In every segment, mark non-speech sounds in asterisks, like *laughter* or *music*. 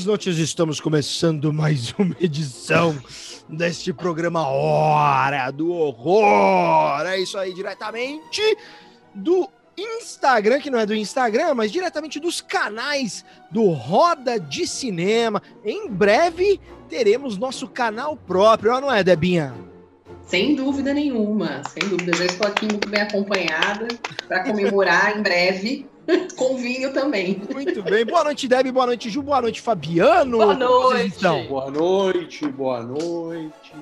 noites, estamos começando mais uma edição deste programa Hora do Horror. É isso aí, diretamente do Instagram, que não é do Instagram, mas diretamente dos canais do Roda de Cinema. Em breve teremos nosso canal próprio, não é, Debinha? Sem dúvida nenhuma, sem dúvida. Já estou aqui muito bem acompanhada para comemorar em breve *laughs* com vinho também. Muito bem. Boa noite, Deb. Boa noite, Ju. Boa noite, Fabiano. Boa noite. Boa noite, boa noite.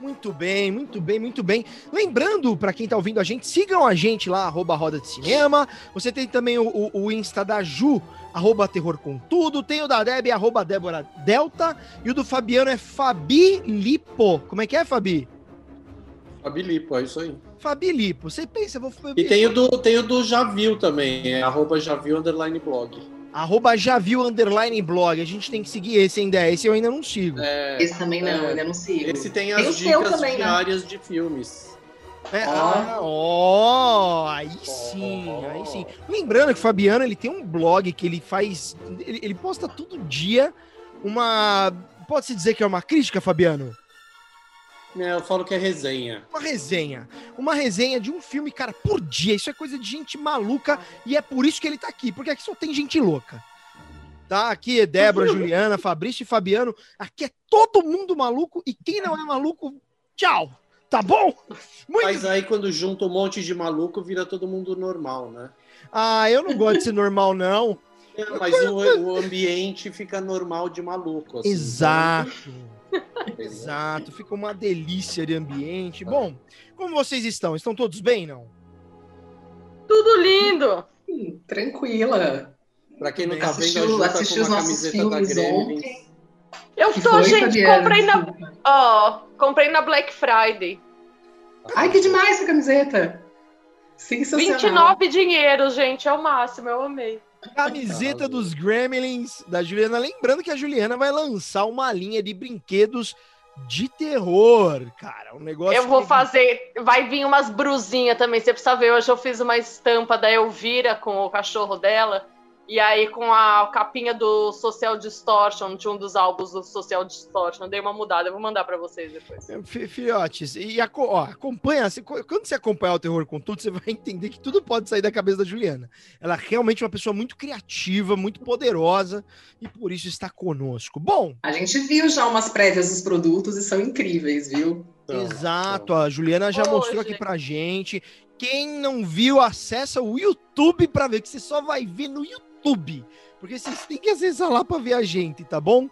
Muito bem, muito bem, muito bem. Lembrando, para quem tá ouvindo a gente, sigam a gente lá, arroba Roda de Cinema. Você tem também o, o, o Insta da Ju, arroba Terror com Tudo. Tem o da Deb, arroba Débora Delta. E o do Fabiano é Fabi Lipo. Como é que é, Fabi? Fabi Lipo, é isso aí. Fabi Lipo. Você pensa, vou... E tem o do, tem o do Javil também, é arroba Javil underline blog. Arroba Javil underline blog. A gente tem que seguir esse ainda. Esse eu ainda não sigo. É, esse também não, é, ainda não sigo. Esse tem as tem dicas também, né? diárias né? de filmes. É, oh. Ah, ó, aí sim, oh. aí sim. Lembrando que o Fabiano ele tem um blog que ele faz, ele, ele posta todo dia uma, pode se dizer que é uma crítica, Fabiano? É, eu falo que é resenha. Uma resenha. Uma resenha de um filme, cara, por dia. Isso é coisa de gente maluca e é por isso que ele tá aqui, porque aqui só tem gente louca. Tá? Aqui é Débora, Juliana, Fabrício e Fabiano. Aqui é todo mundo maluco e quem não é maluco, tchau. Tá bom? Muito... Mas aí quando junta um monte de maluco, vira todo mundo normal, né? Ah, eu não gosto de ser normal, não. É, mas o, o, ambiente fica normal de maluco. Assim, Exato. Então... Exato, fica uma delícia de ambiente. Bom, como vocês estão? Estão todos bem, não? Tudo lindo! Hum, tranquila. Pra quem não tá vendo, assistiu, a Ju tá com uma camiseta da Gremlins. Eu tô, foi, gente, Fabiana? comprei na, ó, comprei na Black Friday. Ai, que demais essa camiseta! Sensacional. 29 dinheiro, gente, é o máximo, eu amei. Camiseta dos Gremlins da Juliana. Lembrando que a Juliana vai lançar uma linha de brinquedos de terror, cara. Um negócio. Eu vou que... fazer. Vai vir umas brusinhas também. Você precisa ver. Hoje eu fiz uma estampa da Elvira com o cachorro dela. E aí, com a capinha do Social Distortion, de um dos álbuns do Social Distortion, dei uma mudada. Eu vou mandar para vocês depois. É, filhotes, e ó, acompanha. Quando você acompanhar o terror com tudo, você vai *laughs* entender que tudo pode sair da cabeça da Juliana. Ela é realmente uma pessoa muito criativa, muito poderosa, e por isso está conosco. Bom. A gente viu já umas prévias dos produtos e são incríveis, viu? Exato, a Juliana já mostrou aqui pra gente. Quem não viu, acessa o YouTube para ver, que você só vai ver no YouTube YouTube, porque vocês têm que acessar lá para ver a gente, tá bom?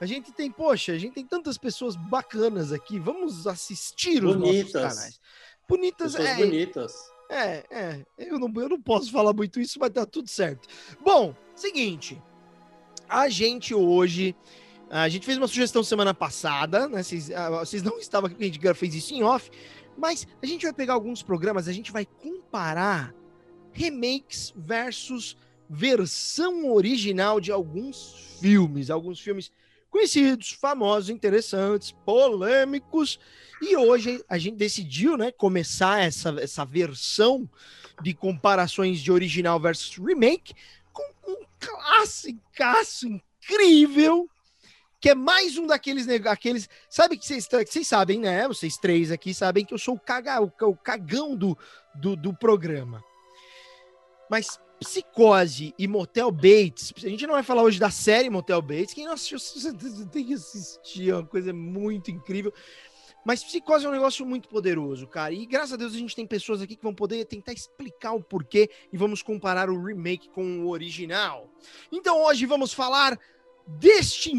A gente tem, poxa, a gente tem tantas pessoas bacanas aqui, vamos assistir os bonitas. nossos canais. Bonitas, pessoas é. bonitas. É, é, eu não, eu não posso falar muito isso, mas tá tudo certo. Bom, seguinte, a gente hoje, a gente fez uma sugestão semana passada, né? Vocês, ah, vocês não estavam aqui, a gente fez isso em off, mas a gente vai pegar alguns programas, a gente vai comparar remakes versus versão original de alguns filmes, alguns filmes conhecidos, famosos, interessantes, polêmicos. E hoje a gente decidiu, né, começar essa, essa versão de comparações de original versus remake com um clássico incrível que é mais um daqueles aqueles sabe que vocês, vocês sabem né vocês três aqui sabem que eu sou o, caga, o, o cagão do, do, do programa mas Psicose e Motel Bates. A gente não vai falar hoje da série Motel Bates. Quem não assistiu, *laughs* você tem que assistir. É uma coisa muito incrível. Mas Psicose é um negócio muito poderoso, cara. E graças a Deus a gente tem pessoas aqui que vão poder tentar explicar o porquê e vamos comparar o remake com o original. Então hoje vamos falar deste,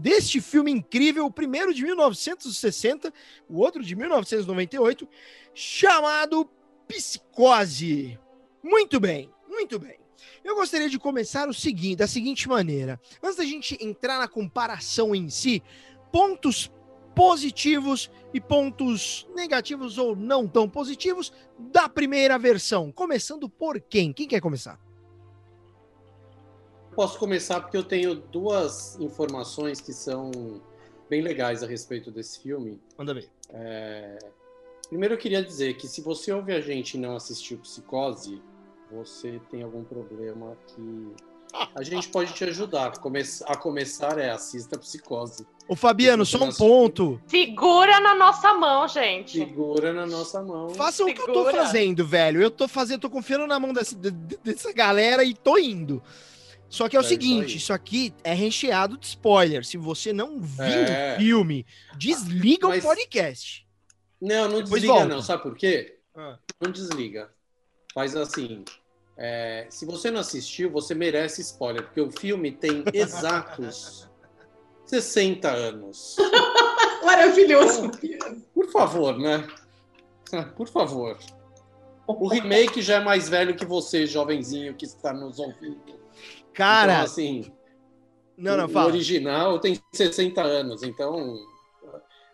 deste filme incrível, o primeiro de 1960, o outro de 1998, chamado Psicose. Muito bem. Muito bem. Eu gostaria de começar o seguinte, da seguinte maneira. Antes da gente entrar na comparação em si, pontos positivos e pontos negativos ou não tão positivos da primeira versão. Começando por quem? Quem quer começar? Posso começar porque eu tenho duas informações que são bem legais a respeito desse filme. Manda ver. É... Primeiro eu queria dizer que se você ouve a gente e não assistiu Psicose, você tem algum problema que a gente pode te ajudar. Come a começar é assista Psicose. Ô, Fabiano, só um ponto. Segura na nossa mão, gente. Segura na nossa mão. Faça o que eu tô fazendo, velho. Eu tô fazendo, tô confiando na mão dessa, dessa galera e tô indo. Só que é o é seguinte, isso, isso, aqui é recheado de spoiler. Se você não viu é. o filme, desliga Mas... o podcast. Não, não Depois desliga volta. não. Sabe por quê? Ah. Não desliga. Faz assim. É, se você não assistiu, você merece spoiler, porque o filme tem *laughs* exatos 60 anos. *laughs* Maravilhoso. Então, por favor, né? Por favor. O remake já é mais velho que você, jovenzinho que está nos ouvindo. Cara. Então, assim. Não, não, o, fala. O original tem 60 anos, então.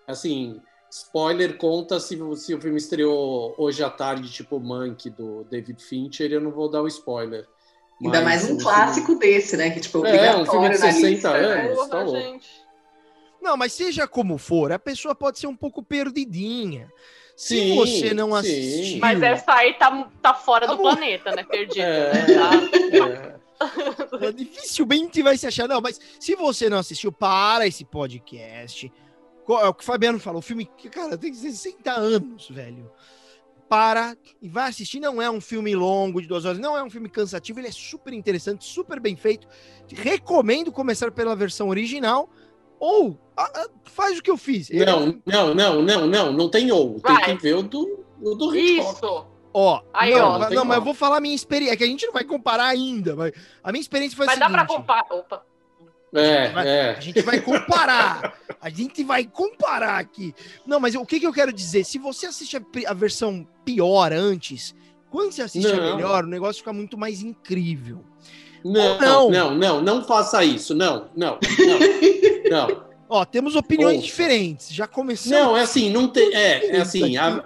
Assim, spoiler conta se, se o filme estreou hoje à tarde, tipo Monkey, do David Fincher, eu não vou dar o um spoiler. Ainda mais um clássico filme... desse, né? Que, tipo, é, um filme de 60 lista, né? anos, né? tá louco. Não, mas seja como for, a pessoa pode ser um pouco perdidinha. Se sim, você não assistiu... Mas essa aí tá, tá fora do planeta, né? Perdida. É, tá? é. *laughs* Dificilmente vai se achar. Não, mas se você não assistiu, para esse podcast. É o que o Fabiano falou, o filme, cara, tem 60 anos, velho. Para e vai assistir. Não é um filme longo de duas horas, não é um filme cansativo, ele é super interessante, super bem feito. Recomendo começar pela versão original. Ou a, a, faz o que eu fiz. Não, não, não, não, não, não tem ou. Tem vai. que ver o do, o do Hitchcock. Isso. Ó, Aí, não, ó, não, não mas eu vou falar a minha experiência, é que a gente não vai comparar ainda, mas a minha experiência foi mas a seguinte. Mas dá pra comparar, opa. É, a vai, é. A gente vai comparar. a gente vai comparar aqui. Não, mas o que, que eu quero dizer? Se você assiste a, a versão pior antes, quando você assiste não. a melhor, o negócio fica muito mais incrível. Não, não, não, não, não faça isso. Não, não, não. não. *laughs* Ó, temos opiniões diferentes. Já começou. Não, é assim, não tem. É, é assim. A,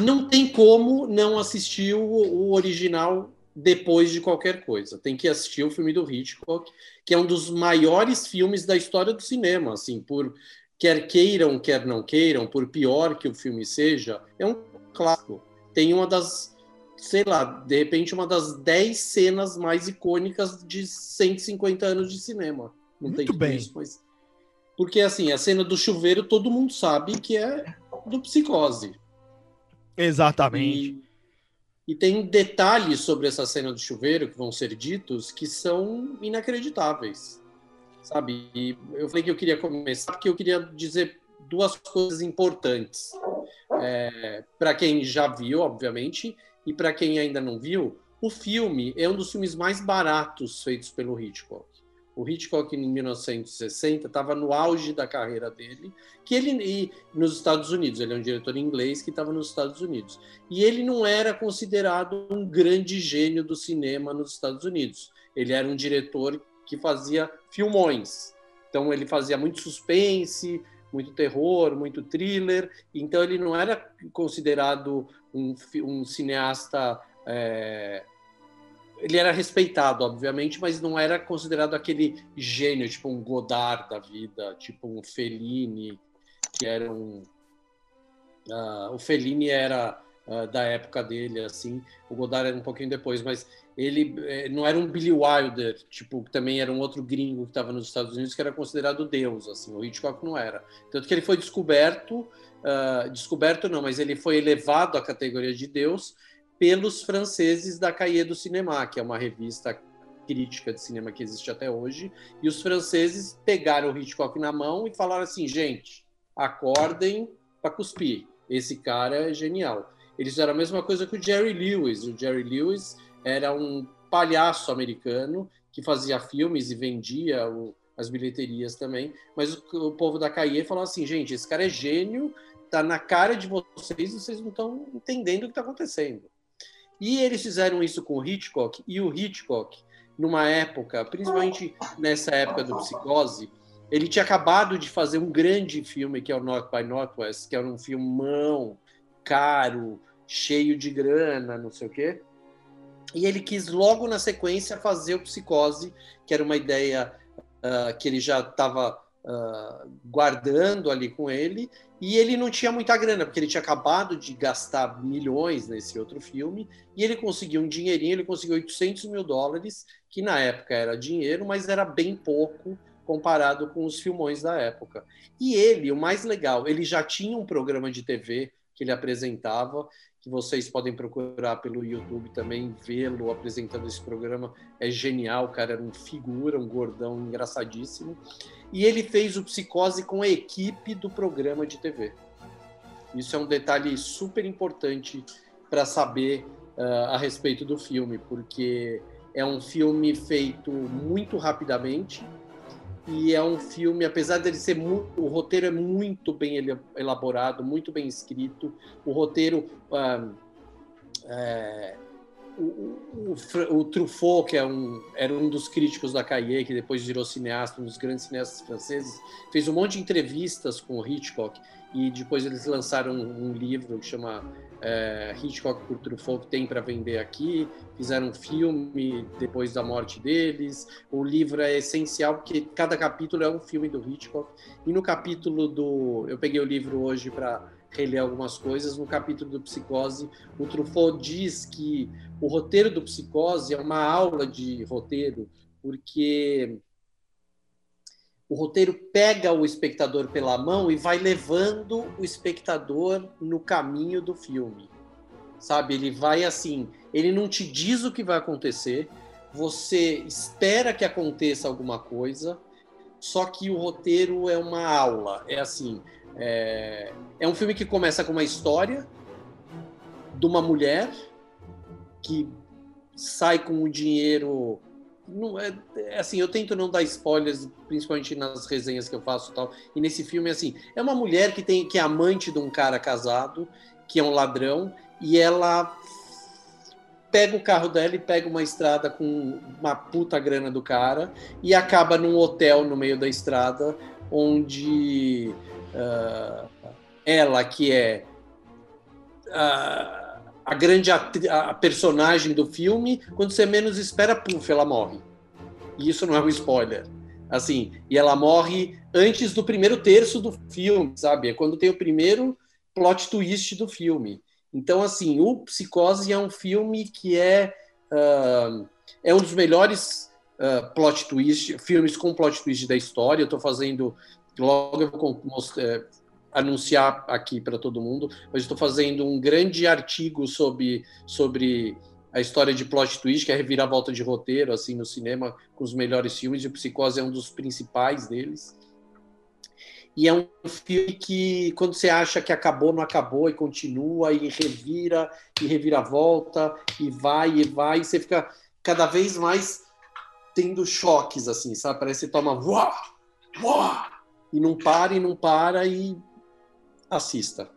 não tem como não assistir o, o, original depois de qualquer coisa. Tem que assistir o filme do Hitchcock, que é um dos maiores filmes da história do cinema, assim, por quer queiram, quer não queiram, por pior que o filme seja, é um clássico. Tem uma das, sei lá, de repente uma das 10 cenas mais icônicas de 150 anos de cinema. Não Muito tem bem. Isso, mas porque assim, a cena do chuveiro todo mundo sabe que é do psicose. Exatamente. E, e, tem detalhes sobre essa cena do chuveiro que vão ser ditos que são inacreditáveis. Sabe? E eu falei que eu queria começar porque eu queria dizer duas coisas importantes. É, para quem já viu, obviamente, e para quem ainda não viu, o filme é um dos filmes mais baratos feitos pelo Hitchcock. O Hitchcock, em 1960, estava no auge da carreira dele, que ele e nos Estados Unidos, ele é um diretor inglês que estava nos Estados Unidos. E ele não era considerado um grande gênio do cinema nos Estados Unidos. Ele era um diretor que fazia filmões. Então ele fazia muito suspense, muito terror, muito thriller. Então ele não era considerado um, um cineasta é, ele era respeitado, obviamente, mas não era considerado aquele gênio, tipo um Godard da vida, tipo um Fellini, que era um. Uh, o Fellini era uh, da época dele, assim. O Godard era um pouquinho depois, mas ele eh, não era um Billy Wilder, tipo, que também era um outro gringo que estava nos Estados Unidos, que era considerado Deus, assim. O Hitchcock não era. Tanto que ele foi descoberto, uh, descoberto não, mas ele foi elevado à categoria de Deus pelos franceses da Cahiers do Cinéma, que é uma revista crítica de cinema que existe até hoje, e os franceses pegaram o Hitchcock na mão e falaram assim, gente, acordem para cuspir, esse cara é genial. Eles fizeram a mesma coisa que o Jerry Lewis, o Jerry Lewis era um palhaço americano que fazia filmes e vendia o, as bilheterias também, mas o, o povo da Cahiers falou assim, gente, esse cara é gênio, tá na cara de vocês e vocês não estão entendendo o que está acontecendo. E eles fizeram isso com o Hitchcock, e o Hitchcock, numa época, principalmente nessa época do Psicose, ele tinha acabado de fazer um grande filme que é o North by Northwest, que era um filmão caro, cheio de grana, não sei o quê. E ele quis logo na sequência fazer o Psicose, que era uma ideia uh, que ele já estava uh, guardando ali com ele, E ele não tinha muita grana, porque ele tinha acabado de gastar milhões nesse outro filme, e ele conseguiu um dinheirinho, ele conseguiu 800 mil dólares, que na época era dinheiro, mas era bem pouco comparado com os filmões da época. E ele, o mais legal, ele já tinha um programa de TV que ele apresentava, que vocês podem procurar pelo YouTube também, vê-lo apresentando esse programa. É genial, cara, era um figura, um gordão engraçadíssimo e ele fez o Psicose com a equipe do programa de TV. Isso é um detalhe super importante para saber uh, a respeito do filme, porque é um filme feito muito rapidamente e é um filme, apesar dele ser muito, o roteiro é muito bem elaborado, muito bem escrito. O roteiro uh, é, o, o, o, Truffaut, que é um, era um dos críticos da Cahiers, que depois virou cineasta, um dos grandes cineastas franceses, fez um monte de entrevistas com o Hitchcock e depois eles lançaram um, livro que chama é, Hitchcock por Truffaut, tem para vender aqui. Fizeram um filme depois da morte deles. O livro é essencial porque cada capítulo é um filme do Hitchcock. E no capítulo do. Eu peguei o livro hoje para reler algumas coisas. No capítulo do Psicose, o Truffaut diz que o roteiro do Psicose é uma aula de roteiro, porque o roteiro pega o espectador pela mão e vai levando o espectador no caminho do filme. Sabe? Ele vai assim, ele não te diz o que vai acontecer, você espera que aconteça alguma coisa, só que o roteiro é uma aula. É assim, é, é um filme que começa com uma história de uma mulher que sai com o dinheiro. Não é, é, assim, eu tento não dar spoilers, principalmente nas resenhas que eu faço e tal. E nesse filme, assim, é uma mulher que tem que é amante de um cara casado, que é um ladrão, e ela pega o carro dela e pega uma estrada com uma puta grana do cara e acaba num hotel no meio da estrada onde uh, ela, que é uh, a grande a personagem do filme, quando você menos espera, puf, ela morre. E isso não é um spoiler. Assim, e ela morre antes do primeiro terço do filme, sabe? É quando tem o primeiro plot twist do filme. Então, assim, o Psicose é um filme que é, uh, é um dos melhores uh, plot twist, filmes com plot twist da história. Eu estou fazendo logo eu vou é, anunciar aqui para todo mundo, mas estou fazendo um grande artigo sobre, sobre a história de plot twist, que é a reviravolta de roteiro, assim, no cinema, com os melhores filmes, e o Psicose é um dos principais deles. E é um filme que, quando você acha que acabou, não acabou, e continua, e revira, e reviravolta, e vai, e vai, e você fica cada vez mais tendo choques, assim, sabe? Parece que você toma... Uau! Uau! e não para e não para e assista.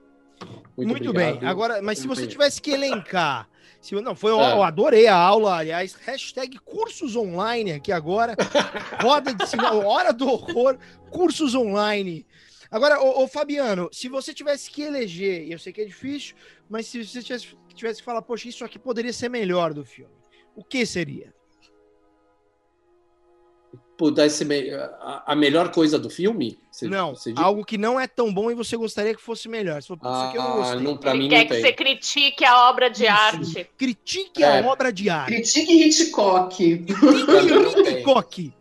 Muito, Muito bem. Agora, mas se você tivesse que elencar, se, não, foi, é. eu adorei a aula, aliás, hashtag cursos online aqui agora, *laughs* roda de cinema, hora do horror, cursos online. Agora, ô, ô, Fabiano, se você tivesse que eleger, eu sei que é difícil, mas se você tivesse, tivesse que falar, poxa, isso aqui poderia ser melhor do filme, o que seria? Pudesse a, a melhor coisa do filme? Você, não, você algo que não é tão bom e você gostaria que fosse melhor. Você falou, ah, isso aqui eu não gostei. Não, pra Ele mim quer não que tem. você critique a obra de isso. arte. Critique é. a obra de arte. Critique Hitchcock. Critique Hitchcock.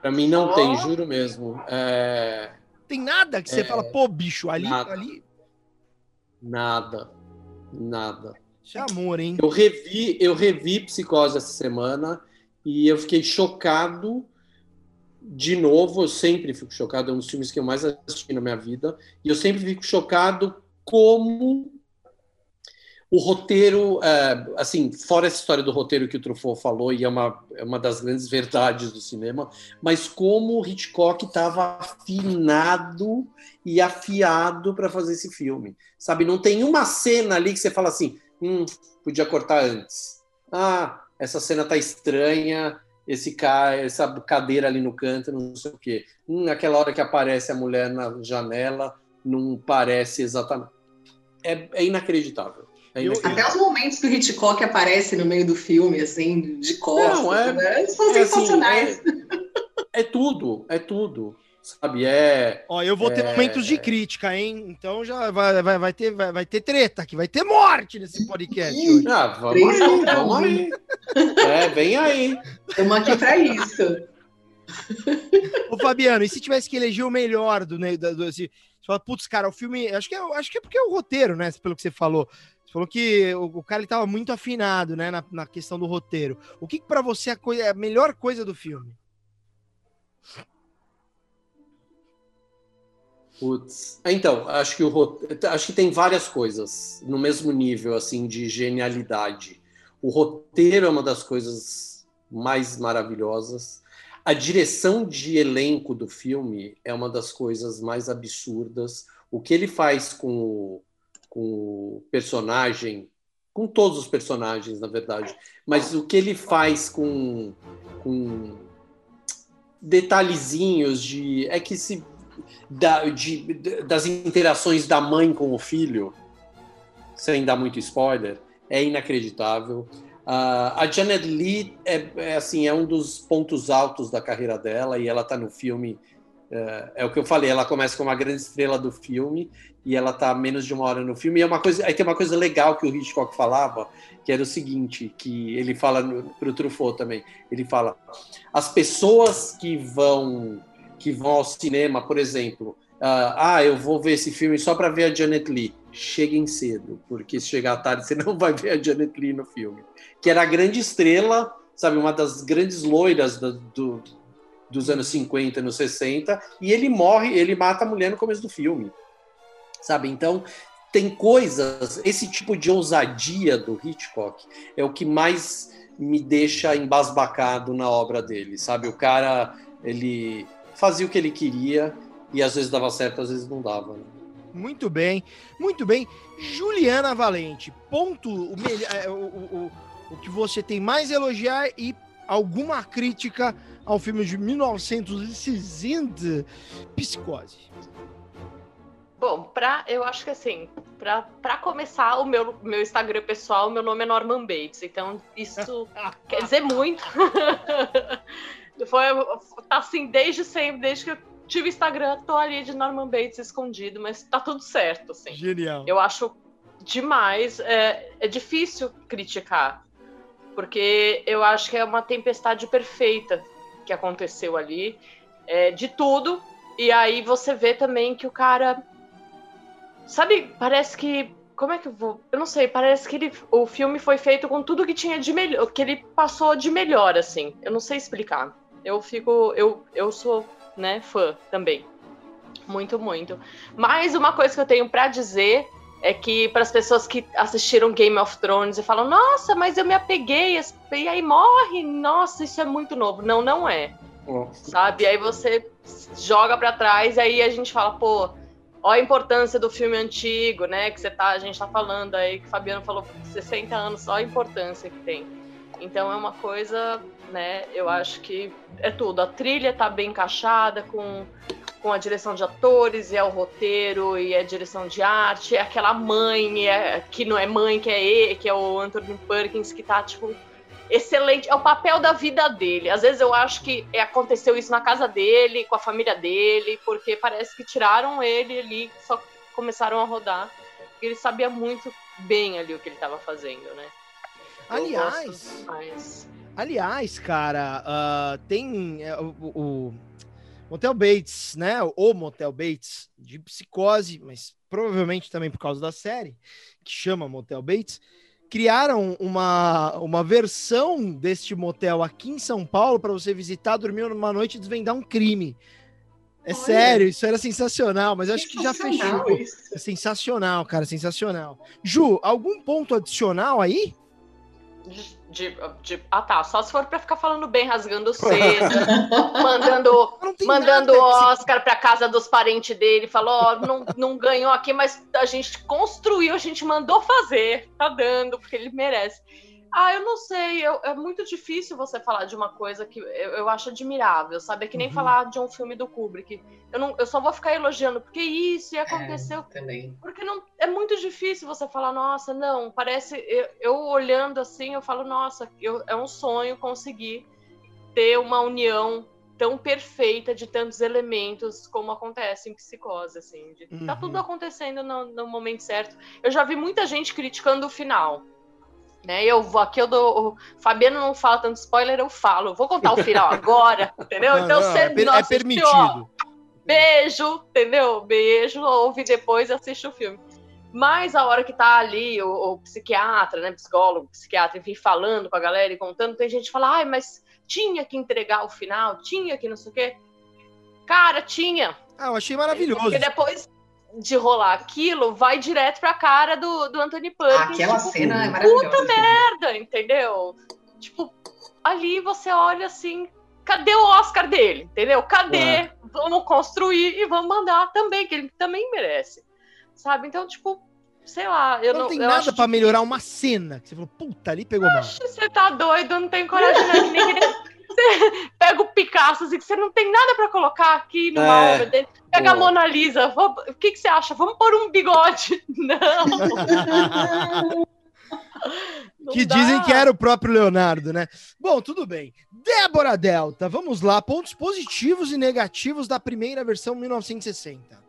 Pra mim não oh. tem, juro mesmo. É... Tem nada que você é... fala, pô, bicho, ali, nada. ali. Nada. Nada. Isso é amor, hein? Eu revi, eu revi Psicose essa semana e eu fiquei chocado de novo. Eu sempre fico chocado, é um dos filmes que eu mais assisti na minha vida, e eu sempre fico chocado como o roteiro, é, assim, fora essa história do roteiro que o Truffaut falou, e é uma, é uma das grandes verdades do cinema, mas como o Hitchcock estava afinado e afiado para fazer esse filme. Sabe, não tem uma cena ali que você fala assim, hum, podia cortar antes. Ah, essa cena tá estranha, esse cara, essa cadeira ali no canto, não sei o quê. Hum, aquela hora que aparece a mulher na janela, não parece exatamente. É, é inacreditável. É inacreditável. Até os momentos que o Hitchcock aparece no meio do filme, assim, de costas, não, é, né? Eles são é, sensacionais. Assim, é, *laughs* é tudo, é tudo sabe? É. Ó, eu vou ter É. momentos de crítica, hein? Então já vai, vai, vai, ter, vai, vai ter treta aqui, vai ter morte nesse podcast hoje. Ah, vamos aí, vamos aí. É, vem aí. Estamos aqui para isso. Ô, Fabiano, e se tivesse que eleger o melhor do, né, do, do assim, você fala, putz, cara, o filme. Acho que, é, acho que é porque é o roteiro, né? Pelo que você falou. Você falou que o, o cara ele tava muito afinado, né? Na, na questão do roteiro. O que, que para você é a, coi- é a melhor coisa do filme? Putz. Então, acho que o acho que tem várias coisas no mesmo nível assim de genialidade. O roteiro é uma das coisas mais maravilhosas. A direção de elenco do filme é uma das coisas mais absurdas. O que ele faz com o, com o personagem, com todos os personagens, na verdade, mas o que ele faz com, com detalhezinhos de. É que se da- de- das interações da mãe com o filho, sem dar muito spoiler, é inacreditável. Ah, a Janet Lee é, é, assim é um dos pontos altos da carreira dela e ela está no filme é, é o que eu falei ela começa como uma grande estrela do filme e ela está menos de uma hora no filme e é uma coisa aí tem uma coisa legal que o Hitchcock falava que era o seguinte que ele fala para o Truffaut também ele fala as pessoas que vão que vão ao cinema, por exemplo, ah, ah, eu vou ver esse filme só para ver a Janet Lee. Cheguem cedo, porque se chegar tarde *laughs* você não vai ver a Janet Lee no filme. Que era a grande estrela, sabe, uma das grandes loiras do, do- dos anos 50 e anos 60, e ele morre, ele mata a mulher no começo do filme. Sabe? Então, tem coisas, esse tipo de ousadia do Hitchcock é o que mais me deixa embasbacado na obra dele, sabe? O cara, ele fazia o que ele queria e às vezes dava certo, às vezes não dava. né? Muito bem, muito bem. Juliana Valente, ponto o, melhor, é, o, o, o- que você tem mais a elogiar e alguma crítica ao filme de 1960, Psicose. Bom, pra, eu acho que assim, pra, pra começar, o meu, meu Instagram pessoal, meu nome é Norman Bates, então isso *laughs* quer dizer muito. *laughs* Foi, tá assim, desde sempre, desde que eu tive Instagram, tô ali de Norman Bates escondido, mas tá tudo certo, assim. Genial. Eu acho demais. É, é difícil criticar, porque eu acho que é uma tempestade perfeita que aconteceu ali, é, de tudo. E aí você vê também que o cara. Sabe, parece que. Como é que eu vou. Eu não sei, parece que ele, o filme foi feito com tudo que tinha de melhor. Que ele passou de melhor, assim. Eu não sei explicar. Eu fico. Eu, eu sou, né, fã também. Muito, muito. Mas uma coisa que eu tenho pra dizer é que para as pessoas que assistiram Game of Thrones e falam, nossa, mas eu me apeguei, e aí morre, nossa, isso é muito novo. Não, não é, Ó, sabe? Aí você joga para trás e aí a gente fala, pô, ó a importância do filme antigo, né? Que você tá, a gente tá falando aí, que o Fabiano falou 60 anos, ó a importância que tem. Então é uma coisa, né? Eu acho que é tudo. A trilha tá bem encaixada com, com a direção de atores, e é o roteiro, e é a direção de arte, é aquela mãe, é, que não é mãe, que é ele, que é o Anthony Perkins, que tá, tipo, excelente. É o papel da vida dele. Às vezes eu acho que é, aconteceu isso na casa dele, com a família dele, porque parece que tiraram ele ali, só começaram a rodar. Porque ele sabia muito bem ali o que ele estava fazendo, né? Aliás, gosto. Aliás, cara, ah, tem é, o, o- Motel Bates, né? O Motel Bates de psicose, mas provavelmente também por causa da série, que chama Motel Bates, criaram uma, uma versão deste motel aqui em São Paulo para você visitar, dormir numa noite e desvendar um crime. É Olha. sério, isso era sensacional, mas acho que já fechou. isso. É sensacional, cara, sensacional. Ju, algum ponto adicional aí? De- de- de- ah, tá. Só se for pra ficar falando bem, rasgando seda, *laughs* mandando mandando nada Oscar pra casa dos parentes dele, falou, ó, não, não ganhou aqui, mas a gente construiu, a gente mandou fazer, tá dando, porque ele merece. Ah, eu não sei, eu- é muito difícil você falar de uma coisa que eu, eu acho admirável, sabe? É que nem Uhum. falar de um filme do Kubrick. Eu, não, eu só vou ficar elogiando, porque isso e aconteceu É, também. porque não é muito difícil você falar, nossa, não, parece. Eu, eu olhando assim, eu falo, nossa, eu- é um sonho conseguir ter uma união tão perfeita de tantos elementos como acontece em psicose, assim. De, uhum. Tá tudo acontecendo no, no, momento certo. Eu já vi muita gente criticando o final. Né? Eu vou aqui, eu dou. O Fabiano não fala tanto spoiler, eu falo. vou contar o final agora, *laughs* entendeu? Então você é, é permitido. Ó, beijo, entendeu? Beijo, ouve depois e assiste o filme. Mas a hora que tá ali o, o, psiquiatra, né, psicólogo, psiquiatra, enfim, falando com a galera e contando, tem gente que fala, ai, mas tinha que entregar o final, tinha que não sei o quê. Cara, tinha. Ah, eu achei maravilhoso. Porque depois de rolar aquilo, vai direto pra cara do, do Anthony Perkins. Aquela tipo, cena é maravilhosa. Puta merda, entendeu? Tipo, ali você olha assim, cadê o Oscar dele, entendeu? Cadê? É. Vamos construir e vamos mandar também, que ele também merece. Sabe? Então, tipo, sei lá. Eu não, não tem nada para melhorar uma cena. Que você falou, puta, ali pegou mal. Você tá doido, não tem coragem né? nem *laughs* Você pega o Picasso, assim, que você não tem nada para colocar aqui no é. obra dele. Pega Pô. a Mona Lisa. O que, que você acha? Vamos pôr um bigode. *laughs* Não. que dizem que era o próprio Leonardo, né? Bom, tudo bem. Débora Delta, vamos lá. Pontos positivos e negativos da primeira versão 1960.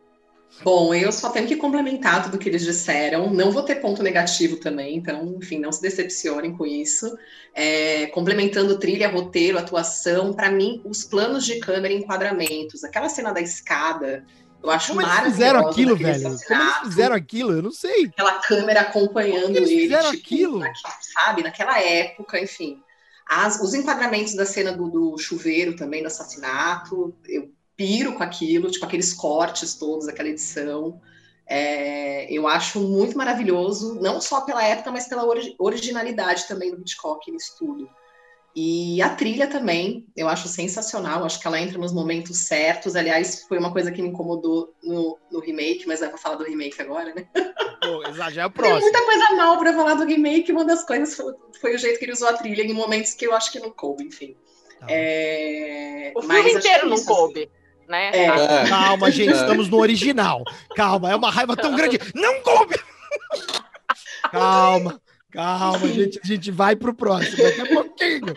Bom, eu só tenho que complementar tudo que eles disseram. Não vou ter ponto negativo também, então, enfim, não se decepcionem com isso. É, complementando trilha, roteiro, atuação, para mim, os planos de câmera e enquadramentos, aquela cena da escada, eu acho Como eles fizeram aquilo, velho? Como eles fizeram aquilo? Eu não sei. Aquela câmera acompanhando eles ele. Fizeram tipo, aquilo? sabe, naquela época, enfim. As, os enquadramentos da cena do, do chuveiro também, do assassinato, eu piro com aquilo, tipo aqueles cortes todos, aquela edição. É, eu acho muito maravilhoso, não só pela época, mas pela ori originalidade também do Hitchcock nisso tudo. E a trilha também, eu acho sensacional, acho que ela entra nos momentos certos. Aliás, foi uma coisa que me incomodou no, no remake, mas é para falar do remake agora, né? *laughs* Pô, já é o próximo. Tem muita coisa mal para falar do remake, uma das coisas foi, foi, o jeito que ele usou a trilha em momentos que eu acho que não coube, enfim. Tá. É, o filme inteiro não coube. Assim, né? É. é. Calma, *laughs* gente, estamos no original. Calma, é uma raiva tão grande. Não coube! *laughs* Calma, calma, gente. A gente vai pro próximo daqui a pouquinho.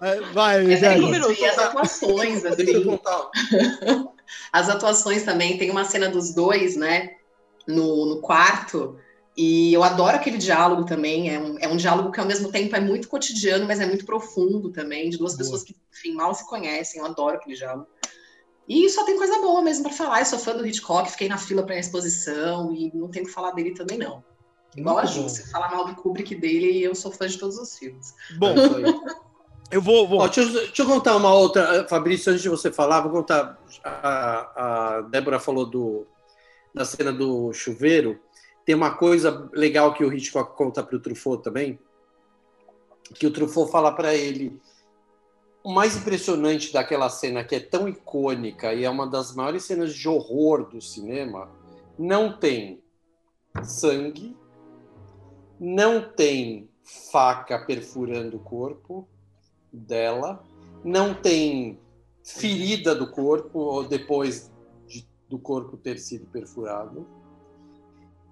É, vai, é, E as atuações, assim. *laughs* As atuações também, tem uma cena dos dois, né? No, no quarto. E eu adoro aquele diálogo também. É um, é um diálogo que, ao mesmo tempo, é muito cotidiano, mas é muito profundo também, de duas Boa. pessoas que, enfim, mal se conhecem. Eu adoro aquele diálogo. E só tem coisa boa mesmo para falar. Eu sou fã do Hitchcock, fiquei na fila para a exposição e não tenho que falar dele também, não. Igual a Ju, você fala mal do Kubrick dele e eu sou fã de todos os filmes. Bom, eu vou. vou... Ó, deixa, eu, deixa, eu, contar uma outra, Fabrício, antes de você falar, vou contar. A, a Débora falou do, da cena do chuveiro. Tem uma coisa legal que o Hitchcock conta para o Truffaut também, que o Truffaut fala para ele o mais impressionante daquela cena, que é tão icônica e é uma das maiores cenas de horror do cinema, não tem sangue, não tem faca perfurando o corpo dela, não tem ferida do corpo ou depois de, do corpo ter sido perfurado.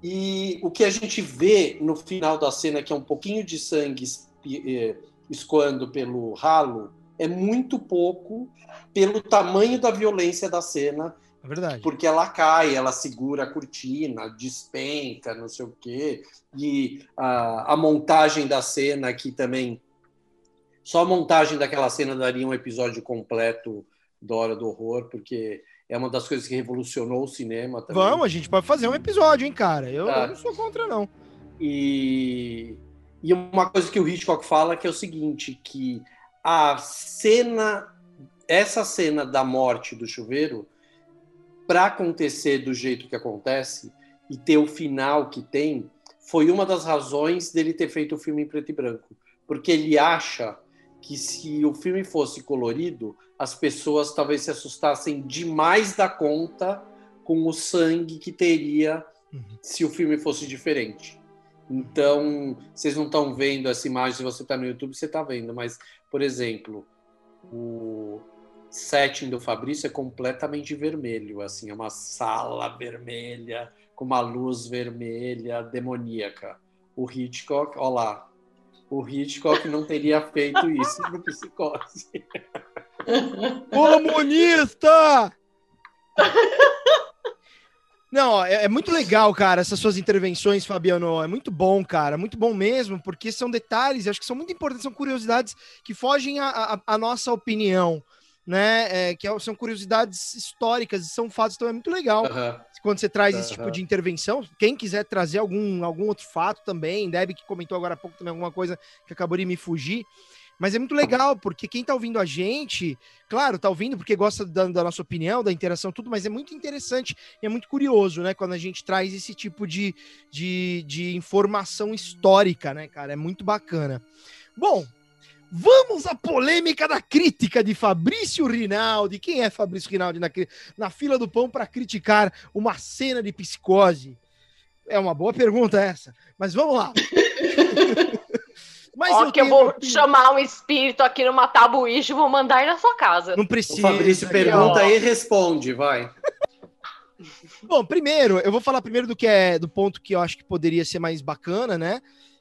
E o que a gente vê no final da cena, que é um pouquinho de sangue eh, escoando pelo ralo, é muito pouco pelo tamanho da violência da cena. É verdade. Porque ela cai, ela segura a cortina, despenca, não sei o quê. E a, a montagem da cena aqui também. Só a montagem daquela cena daria um episódio completo da Hora do Horror, porque é uma das coisas que revolucionou o cinema também. Vamos, a gente pode fazer um episódio, hein, cara? Eu, tá. eu não sou contra, não. E, e uma coisa que o Hitchcock fala que é o seguinte, que a cena, essa cena da morte do chuveiro, para acontecer do jeito que acontece e ter o final que tem, foi uma das razões dele ter feito o filme em preto e branco, porque ele acha que se o filme fosse colorido, as pessoas talvez se assustassem demais da conta com o sangue que teria uhum. se o filme fosse diferente. Então, vocês não estão vendo essa imagem, se você está no YouTube, você está vendo, mas por exemplo, o setting do Fabrício é completamente vermelho, assim, é uma sala vermelha com uma luz vermelha demoníaca. O Hitchcock, olha lá, o Hitchcock não teria feito isso no Psicose. *laughs* Comunista! *laughs* Não, é, é, muito legal, cara, essas suas intervenções, Fabiano. É muito bom, cara. Muito bom mesmo, porque são detalhes, acho que são muito importantes, são curiosidades que fogem a nossa opinião, né? É, que é, são curiosidades históricas, são fatos, então é muito legal. Uhum. Quando você traz uhum. esse tipo de intervenção, quem quiser trazer algum, algum outro fato também, Deb que comentou agora há pouco também alguma coisa que acabou de me fugir. Mas é muito legal, porque quem tá ouvindo a gente, claro, tá ouvindo porque gosta da, da, nossa opinião, da interação, tudo, mas é muito interessante e é muito curioso, né? Quando a gente traz esse tipo de, de, de informação histórica, né, cara? É muito bacana. Bom, Vamos à polêmica da crítica de Fabrício Rinaldi. Quem é Fabrício Rinaldi na, na fila do pão para criticar uma cena de psicose? É uma boa pergunta essa, mas vamos lá. *laughs* Mas Ó, eu que eu vou chamar um espírito aqui numa tabuíche e vou mandar ir na sua casa. Não precisa. O Fabrício pergunta e responde, vai. Bom, primeiro, eu vou falar primeiro do que é do ponto que eu acho que poderia ser mais bacana, né?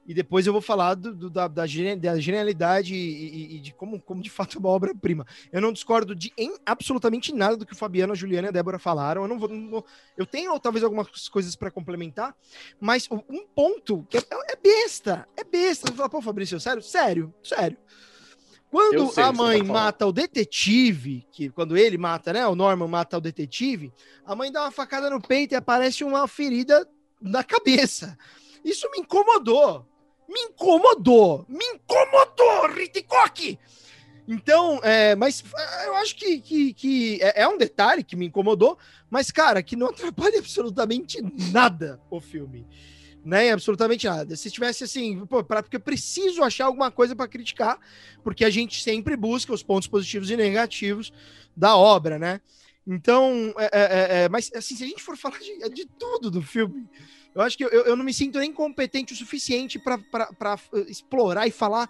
E depois eu vou falar do, do, da, da, genialidade e, e, de como, como de fato é uma obra-prima. Eu não discordo de em absolutamente nada do que o Fabiano, a Juliana e a Débora falaram. Eu não vou. Não eu tenho talvez algumas coisas para complementar, mas um ponto que é, é besta. É besta. Você fala, pô, Fabrício, sério? Sério, sério. Quando a mãe tá mata o detetive, que quando ele mata, né? O Norman mata o detetive, a mãe dá uma facada no peito e aparece uma ferida na cabeça. Isso me incomodou me incomodou. Me incomodou, Ritikoki! Então, é, mas é, eu acho que, que, que é, é, um detalhe que me incomodou, mas, cara, que não atrapalha *laughs* absolutamente nada o filme. Né? Absolutamente nada. Se tivesse assim, pô, pra, porque eu preciso achar alguma coisa para criticar, porque a gente sempre busca os pontos positivos e negativos da obra, né? Então, é, é, mas assim, se a gente for falar de, de tudo do filme, eu acho que eu, eu não me sinto nem competente o suficiente para uh, explorar e falar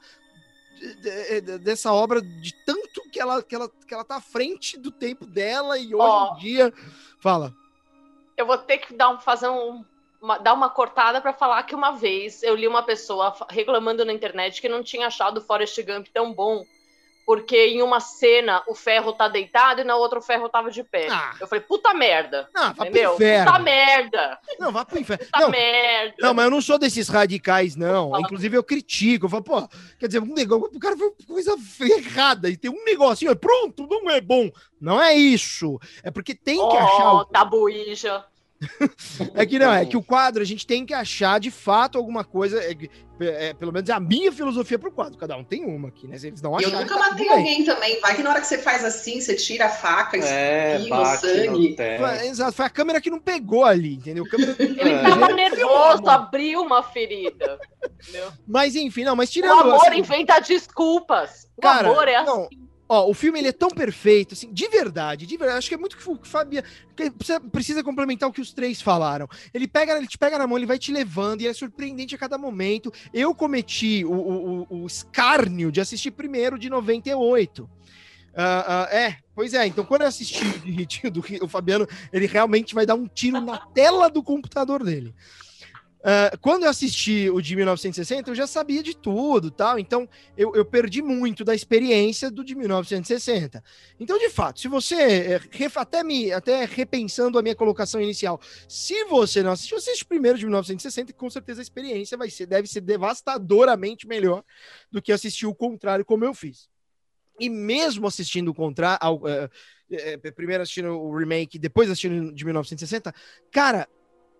dessa obra de tanto que ela, que, ela, que ela tá à frente do tempo dela e hoje oh, em dia. Fala. Eu vou ter que dar um, fazer um, uma, dar uma cortada para falar que uma vez eu li uma pessoa reclamando na internet que não tinha achado o Forrest Gump tão bom porque em uma cena o ferro tá deitado e na outra o ferro tava de pé. Ah. Eu falei, puta merda. Não, vá entendeu? pro inferno. Puta merda. Não, vá pro inferno. Puta não, merda. Não, mas eu não sou desses radicais, não. Inclusive, eu critico. Eu falo, pô, quer dizer, um negócio, o cara foi coisa errada. E tem um negocinho, pronto, não é bom. Não é isso. É porque tem que oh, achar. O... Tabuíja é que não, é que o quadro a gente tem que achar de fato alguma coisa. É, é, pelo menos a minha filosofia pro quadro. Cada um tem uma aqui, né? Eles não Eu nunca tá matei alguém também. Vai que na hora que você faz assim, você tira a faca, é, o sangue. Foi, exato, foi a câmera que não pegou ali, entendeu? Câmera... *laughs* Ele é. tava nervoso, abriu uma ferida. Entendeu? Mas enfim, não, mas tirando. O amor assim, inventa desculpas. O cara, amor é não, assim. Ó, o filme ele é tão perfeito, assim, de verdade, de verdade. Acho que é muito que o Fabia precisa, precisa complementar o que os três falaram. Ele pega, ele te pega na mão, ele vai te levando e é surpreendente a cada momento. Eu cometi o, o, o escárnio de assistir primeiro de 98. Uh, uh, é, pois é. Então, quando eu assisti o o Fabiano, ele realmente vai dar um tiro na tela do computador dele. Uh, quando eu assisti o de 1960, eu já sabia de tudo, tal. Então, eu, eu, perdi muito da experiência do de 1960. Então, de fato, se você é, até me até repensando a minha colocação inicial, se você não assistiu, assiste primeiro de 1960, com certeza a experiência vai ser deve ser devastadoramente melhor do que assistir o contrário, como eu fiz. E mesmo assistindo o contrário, uh, uh, primeiro assistindo o remake, depois assistindo de 1960, cara,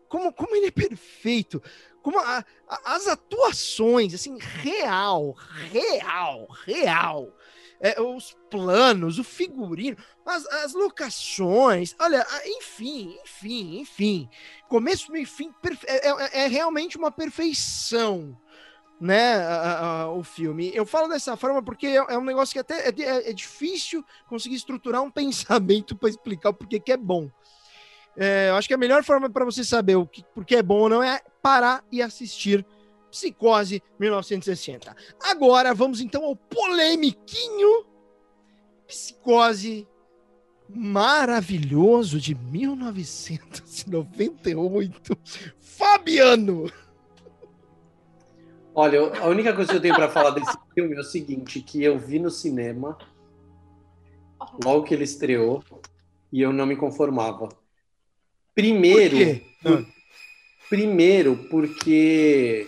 como, como ele é perfeito, como a, a, as atuações, assim, real, real, real. É, os planos, o figurino, as, as locações, olha, enfim, enfim, enfim. Começo, meio fim, é, é, é, realmente uma perfeição, né, a, a, o filme. Eu falo dessa forma porque é, é um negócio que até é, é difícil conseguir estruturar um *laughs* pensamento para explicar o porquê que é bom. É, eu acho que a melhor forma para você saber o que, porque é bom ou não é parar e assistir Psicose 1960. Agora vamos então ao polemiquinho Psicose maravilhoso de 1998. Fabiano! Olha, a única coisa que eu tenho para falar desse *laughs* filme é o seguinte, que eu vi no cinema logo que ele estreou, e eu não me conformava. Primeiro, por ah. primeiro porque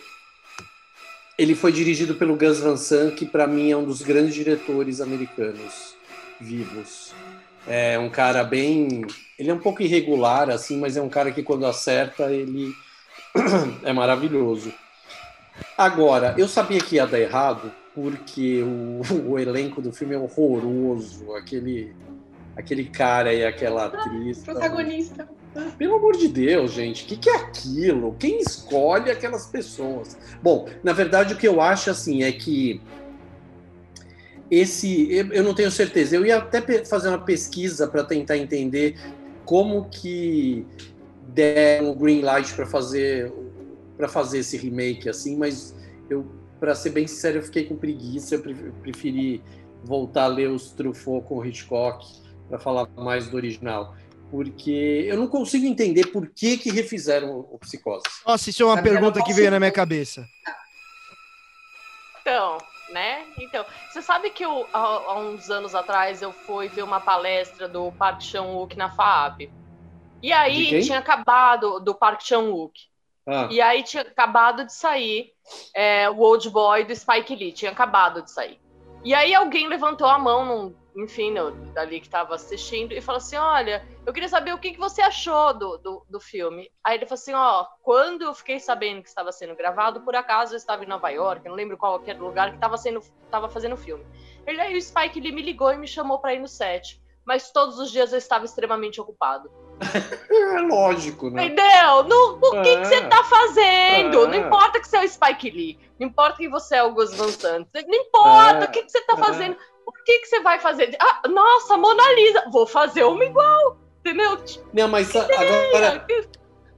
ele foi dirigido pelo Gus Van Sant, que para mim é um dos grandes diretores americanos vivos. É um cara bem, ele é um pouco irregular assim, mas é um cara que quando acerta ele *clears throat* é maravilhoso. Agora, eu sabia que ia dar errado porque o, *laughs* o elenco do filme é horroroso, aquele aquele cara e aquela atriz. Protagonista. Pelo amor de Deus, gente, o que, que, é aquilo? Quem escolhe aquelas pessoas? Bom, na verdade, o que eu acho assim é que esse, eu não tenho certeza. Eu ia até fazer uma pesquisa para tentar entender como que deram o green light para fazer para fazer esse remake assim, mas eu, para ser bem sincero, eu fiquei com preguiça. Eu preferi voltar a ler os Truffaut com o Hitchcock para falar mais do original porque eu não consigo entender por que que refizeram o Psicose. Nossa, isso é uma pergunta que veio na minha cabeça. Então, né? Então, você sabe que eu, há, há, uns anos atrás eu fui ver uma palestra do Park Chan-wook na FAAP. E aí tinha acabado do Park Chan-wook. Ah. E aí tinha acabado de sair é, o Old Boy do Spike Lee, tinha acabado de sair. E aí alguém levantou a mão num enfim, eu, dali que estava assistindo, e falou assim: Olha, eu queria saber o que, que você achou do, do, do, filme. Aí ele falou assim: Ó, quando eu fiquei sabendo que estava sendo gravado, por acaso eu estava em Nova York, não lembro qual era o lugar que estava sendo, tava fazendo o filme. Ele aí o Spike ele me ligou e me chamou para ir no set, mas todos os dias eu estava extremamente ocupado. É lógico, né? Entendeu? No, o que, é. que você tá fazendo? É. Não importa que você é o Spike Lee, não importa que você é o Gus Van Sant, não importa é. o que, que você tá é. fazendo o que, que você vai fazer? Ah, nossa, Mona Lisa, vou fazer uma igual, entendeu? Não, mas agora.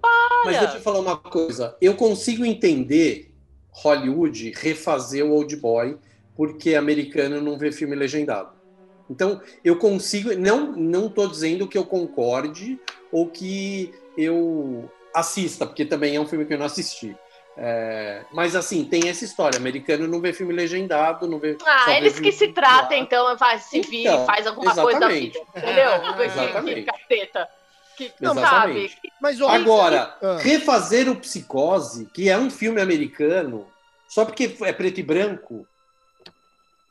Para. Mas deixa eu falar uma coisa. Eu consigo entender Hollywood refazer o Old Boy porque americano não vê filme legendado. Então, eu consigo. Não não estou dizendo que eu concorde ou que eu assista, porque também é um filme que eu não assisti. É, mas assim, tem essa história. Americano não vê filme legendado, não vê. Ah, eles que se tratam, então, faz, se então, vira, faz alguma exatamente. coisa da vida. Entendeu? exatamente. Que, que, não exatamente. sabe. Mas, ó, Agora, ah. refazer o Psicose, que é um filme americano, só porque é preto e branco.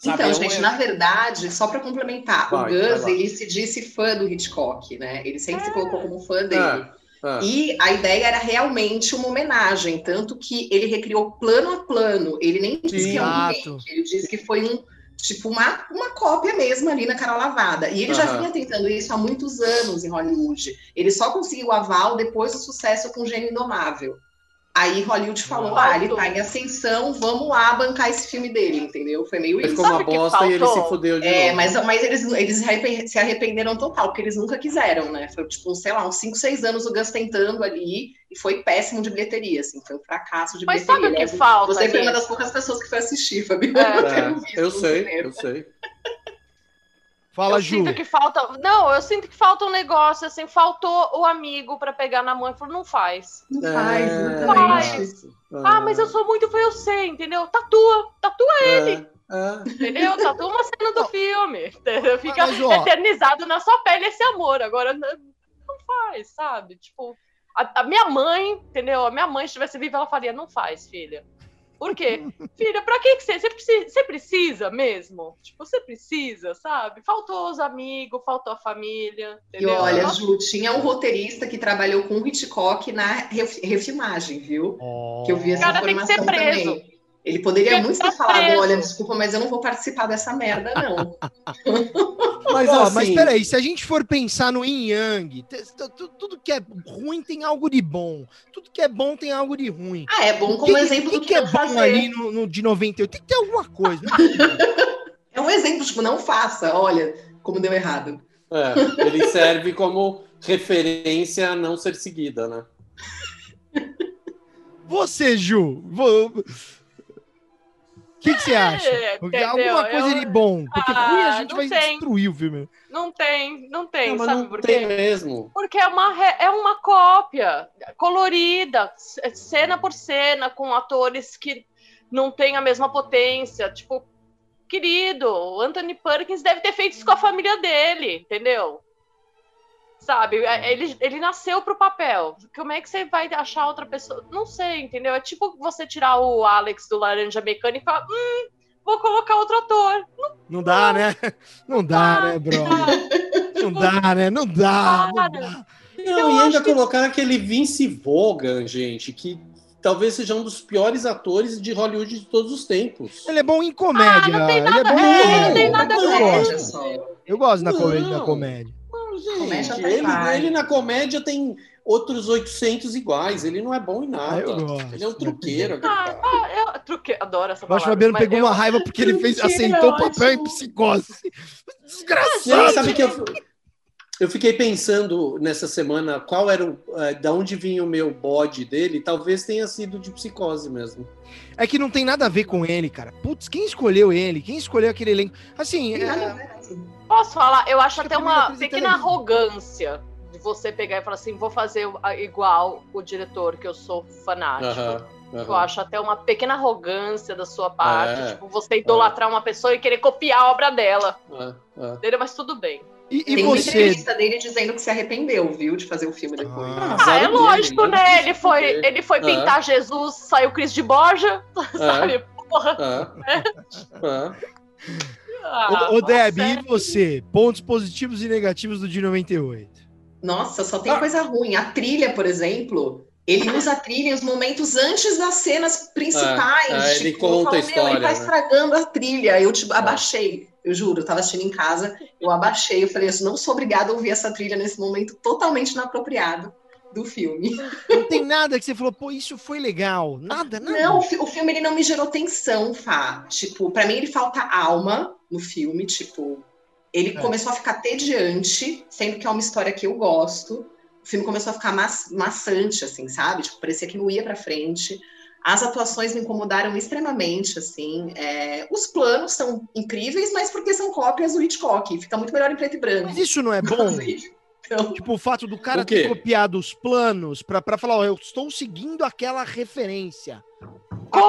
Sabe? Então, é gente, na verdade, só para complementar, vai, o Gus, ele se disse fã do Hitchcock, né? Ele sempre é. se colocou como fã dele. Ah. E a ideia era realmente uma homenagem, tanto que ele recriou plano a plano. Ele nem disse que é um remake, ele disse que foi um tipo uma, uma cópia mesmo ali na cara lavada. E ele já vinha tentando isso há muitos anos em Hollywood. Ele só conseguiu o aval depois do sucesso com Gênio Indomável. Aí Hollywood falou: ah, ele tá em ascensão, vamos lá bancar esse filme dele, entendeu? Foi meio isso. Ficou uma bosta e ele se fudeu de é, novo. Mas, mas eles, eles se arrependeram total, porque eles nunca quiseram, né? Foi tipo, sei lá, uns 5, 6 anos o Gus tentando ali e foi péssimo de bilheteria, assim, foi um fracasso de mas bilheteria. Mas sabe o que falta? Você foi uma das poucas pessoas que foi assistir, Fabi. É, *laughs* eu, eu sei, eu sei. Fala, eu Ju. Sinto que falta. Não, eu sinto que falta um negócio, assim, faltou o amigo para pegar na mão e falou, não faz. Não é... faz, não faz. Ah, mas eu sou muito fã, eu sei, entendeu? Tatua, tatua é. ele. É. Entendeu? Tatua uma cena do filme. Fica mas, ó... eternizado na sua pele esse amor. Agora, não faz, sabe? Tipo, a, a minha mãe, entendeu? A minha mãe, se estivesse viva, ela faria, não faz, filha. Por quê? Filha, pra que, que você, você precisa, você precisa mesmo? Tipo, você precisa, sabe? Faltou os amigos, faltou a família. Entendeu? E olha, Ju, tinha um roteirista que trabalhou com o Hitchcock na refilmagem, viu? Oh. Que eu vi essa Cara, informação tem que ser preso. também. Ele poderia muito ter falado, preso. olha, desculpa, mas eu não vou participar dessa merda, não. *laughs* mas, oh, assim... mas peraí, se a gente for pensar no Yin Yang, tudo que é ruim tem algo de bom. Tudo que é bom tem algo de ruim. Ah, é bom como que, exemplo que, do que, que é bom fazer. ali no, no, de 98. Tem que ter alguma coisa. Né? *laughs* é um exemplo, tipo, não faça, olha como deu errado. É, ele serve como referência a não ser seguida, né? Você, Ju, vou que, que você acha? *laughs* É, Alguma coisa eu... de bom. Porque ah, ruim a gente vai tem. destruir o filme. Não tem, não tem, não, sabe não por quê? Tem mesmo. Porque é uma, é uma cópia colorida, cena por cena, com atores que não têm a mesma potência. Tipo, querido, o Anthony Perkins deve ter feito isso com a família dele, entendeu? Sabe? É, ele, ele nasceu pro papel. Como é que você vai achar outra pessoa? Não sei, entendeu? É tipo você tirar o Alex do Laranja Mecânica e falar: hum, vou colocar outro ator. Não, não dá, né? Não dá, né, bro? Não dá, né? Não dá. Não, dá. não e ainda que... colocar aquele Vince Vogan, gente, que talvez seja um dos piores atores de Hollywood de todos os tempos. Ele é bom em comédia. Ah, não tem nada, ele é bom em comédia. Não tem nada eu, gosto. eu gosto da comédia. Da comédia. Gente, ele, ele, na comédia tem outros 800 iguais. Ele não é bom em nada. Ah, ele é um truqueiro. Ah, ah, eu truque... adoro essa palavra. O Fabiano pegou eu... uma raiva porque ele fez, aceitou o papel em psicose. Desgraçado. Sabe que eu... Eu fiquei pensando nessa semana qual era o, uh, da onde vinha o meu bode dele. Talvez tenha sido de psicose mesmo. É que não tem nada a ver com ele, cara. Putz, quem escolheu ele? Quem escolheu aquele elenco? Assim, é... posso falar? Eu acho, acho até uma pequena arrogância de você pegar e falar assim: vou fazer igual o diretor, que eu sou fanático. Uhum, uhum. Eu acho até uma pequena arrogância da sua parte. É, tipo, você idolatrar é. uma pessoa e querer copiar a obra dela. É, é. Mas tudo bem. E, e Tem você... uma entrevista dele dizendo que se arrependeu, viu, de fazer o filme depois. Ah, ah é lógico, dele, né? Ele foi, ele foi pintar é. Jesus, saiu Cris de Borja, *laughs* é. sabe? Porra. É. *laughs* Ah, ô, Deb, e você? Pontos positivos e negativos do de 98? Nossa, só tem ah. coisa ruim. A trilha, por exemplo, ele *laughs* usa a trilha em os momentos antes das cenas principais. É, tipo, ele conta falo, a história. Ele tá né? estragando a trilha. Eu tipo, abaixei. Eu juro, eu tava assistindo em casa, eu abaixei, eu falei, eu não sou obrigada a ouvir essa trilha nesse momento totalmente inapropriado do filme. Não tem nada que você falou, pô, isso foi legal. Nada, nada. Não, o, filme ele não me gerou tensão, Fá. Tipo, para mim ele falta alma no filme, tipo, ele é. começou a ficar tediante, sendo que é uma história que eu gosto. O filme começou a ficar ma maçante, assim, sabe? Tipo, parecia que não ia para frente. As atuações me incomodaram extremamente, assim. É... Os planos são incríveis, mas porque são cópias do Hitchcock. Fica muito melhor em preto e branco. Mas isso não é bom? *laughs* Então... Tipo, o fato do cara ter copiado os planos pra falar, ó, eu estou seguindo aquela referência.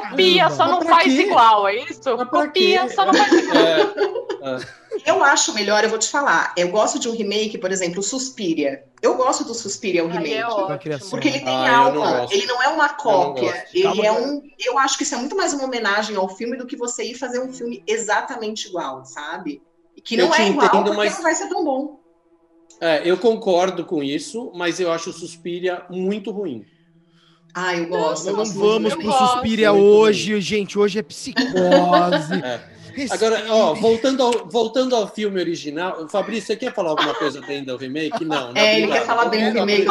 Copia, só não faz quê? igual, é isso? Copia, quê? só não faz igual. É, é. Eu acho melhor, eu vou te falar. Eu gosto de um remake, por exemplo, Suspiria. Eu gosto do Suspiria, o remake. É porque ele tem ah, alma. Ele não é uma cópia. Ele é um. Eu acho que isso é muito mais uma homenagem ao filme do que você ir fazer um filme exatamente igual, sabe? Que não é igual, entendo, porque mas... não vai ser tão bom. É, eu concordo com isso, mas eu acho o Suspiria muito ruim. Ah, eu gosto. Não, não vamos pro Suspiria hoje, gente. Hoje é psicose. é. Agora, ó, voltando ao, voltando ao filme original, Fabrício, você quer falar alguma coisa bem do remake? Não, né? É, ele quer falar bem do remake.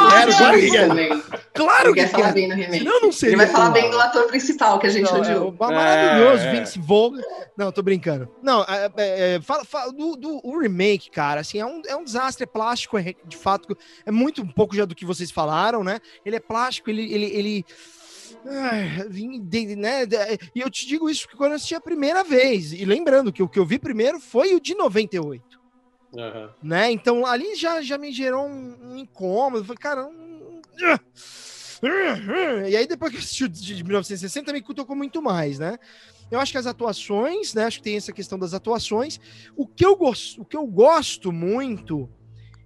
Claro ele que quer falar bem do remake. Não, não seria ele vai falar bem do ator principal que a gente não, odiou. É, maravilhoso, é, Vince Vaughn. Não, tô brincando. Não, é, é, é, fala, fala do, do o remake, cara, assim, é um, é um desastre, é plástico, é, de fato, é muito um pouco já do que vocês falaram, né? Ele é plástico, ele, ele, ele né? E eu te digo isso porque quando eu assisti a primeira vez, e lembrando que o que eu vi primeiro foi o de 98. Uhum. Né? Então ali já, já me gerou um, um incômodo. Falei, cara, um... e aí depois que eu assisti o de 1960 me cutucou muito mais, né? Eu acho que as atuações, né? Acho que tem essa questão das atuações. O que eu gosto, o que eu gosto muito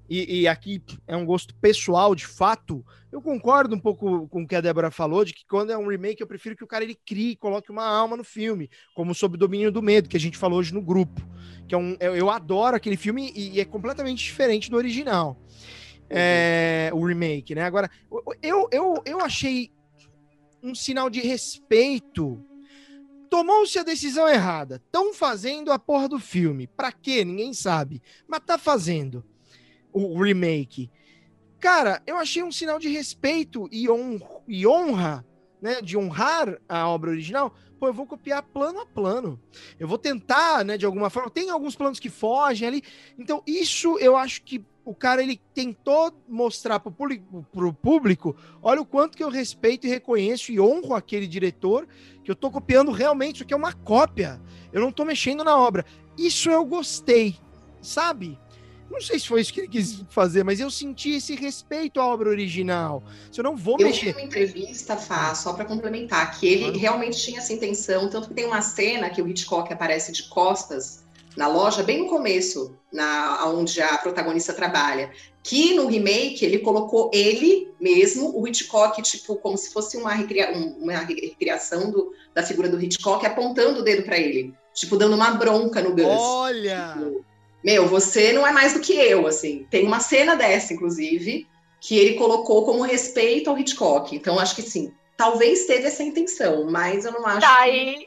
e, e, aqui é um gosto pessoal, de fato, eu concordo um pouco com o que a Débora falou, de que quando é um remake, eu prefiro que o cara ele crie, coloque uma alma no filme, como Sob Domínio do Medo, que a gente falou hoje no grupo. Que é um, eu, eu adoro aquele filme e, e, é completamente diferente do original. É, o remake, né? Agora, eu, eu, eu achei um sinal de respeito. Tomou-se a decisão errada. Estão fazendo a porra do filme. Pra quê? Ninguém sabe. Mas tá fazendo o remake. Cara, eu achei um sinal de respeito e, e honra, né? De honrar a obra original. Pô, eu vou copiar plano a plano. Eu vou tentar, né, de alguma forma. Tem alguns planos que fogem ali. Então, isso eu acho que o cara ele tentou mostrar para o público, público, olha o quanto que eu respeito e reconheço e honro aquele diretor, que eu estou copiando realmente, isso aqui é uma cópia. Eu não estou mexendo na obra. Isso eu gostei, sabe? Não sei se foi isso que ele quis fazer, mas eu senti esse respeito à obra original. Se eu não vou eu mexer. Eu uma entrevista, Fá, só para complementar, que ele realmente tinha essa intenção, tanto que tem uma cena que o Hitchcock aparece de costas na loja, bem no começo, na onde a protagonista trabalha. Que no remake ele colocou ele mesmo, o Hitchcock, tipo, como se fosse uma, recria uma recriação do, da figura do Hitchcock, apontando o dedo para ele, tipo, dando uma bronca no Gus. Olha! Tipo, Meu, você não é mais do que eu, assim. Tem uma cena dessa, inclusive, que ele colocou como respeito ao Hitchcock. Então, acho que sim, talvez teve essa intenção, mas eu não acho. Tá aí,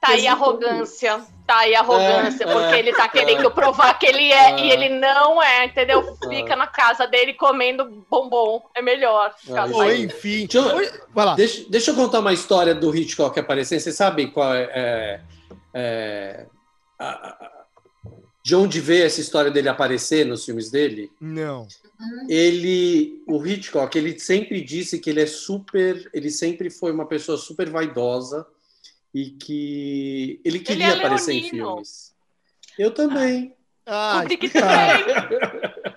tá aí a arrogância. Tá aí a arrogância, é, porque é, ele tá querendo é, provar que ele é, e ele não é, entendeu? Fica na casa dele comendo bombom. É melhor. Ou, enfim. Deixa eu, Vai lá. Deixa, deixa, eu contar uma história do Hitchcock aparecendo. Você sabe qual é. é a, a, de onde veio essa história dele aparecer nos filmes dele? Não. Ele, o Hitchcock, ele sempre disse que ele é super, ele sempre foi uma pessoa super vaidosa e que ele queria ele é aparecer em filmes. Eu também. Ah, ah que tá.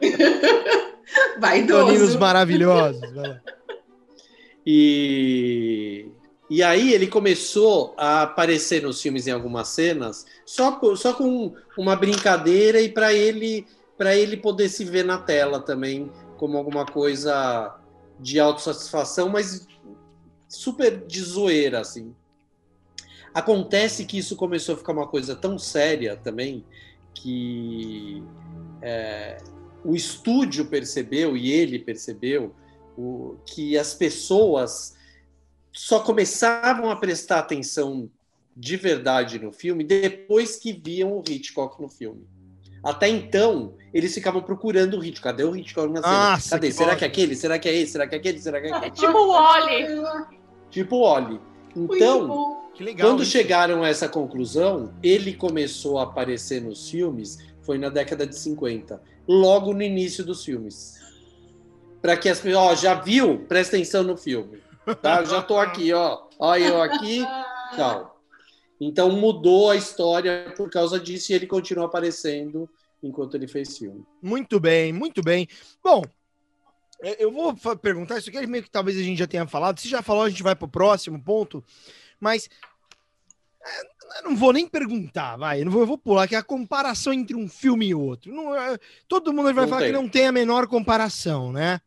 *laughs* Vaidoso. Toninos maravilhosos. E e aí ele começou a aparecer nos filmes em algumas cenas, só, só com uma brincadeira e para ele para ele poder se ver na tela também como alguma coisa de autossatisfação, mas super de zoeira assim. Acontece que isso começou a ficar uma coisa tão séria também que é, o estúdio percebeu e ele percebeu o, que as pessoas só começavam a prestar atenção de verdade no filme depois que viam o Hitchcock no filme. Até então, eles ficavam procurando o Hitchcock. Cadê o Hitchcock na cena? Nossa, Cadê? Que Será que é aquele? Será que é esse? Será que é aquele? Será que é aquele? É tipo o Wally. Tipo o Wally. Então, quando isso. chegaram a essa conclusão, ele começou a aparecer nos filmes, foi na década de 50, logo no início dos filmes. Para que as pessoas, ó, já viu? Presta atenção no filme. Tá? já tô aqui, ó. Olha eu aqui, tal. Então mudou a história por causa disso e ele continua aparecendo enquanto ele fez filme. Muito bem, muito bem. Bom, eu vou perguntar isso aqui, meio que talvez a gente já tenha falado. Se já falou, a gente vai para o próximo ponto. Mas é, eu não vou nem perguntar, vai. Eu, não vou, eu vou pular, que é a comparação entre um filme e outro. Não, é, todo mundo vai não falar tem. que não tem a menor comparação, né?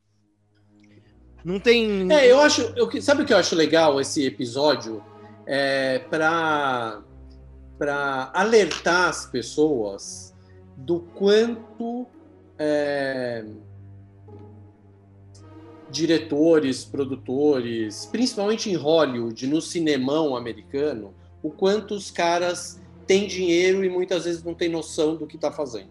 Não tem. É, eu acho. Eu, sabe o que eu acho legal esse episódio? É para para alertar as pessoas do quanto é, diretores, produtores, principalmente em Hollywood, no cinemão americano, o quanto os caras têm dinheiro e muitas vezes não têm noção do que está fazendo.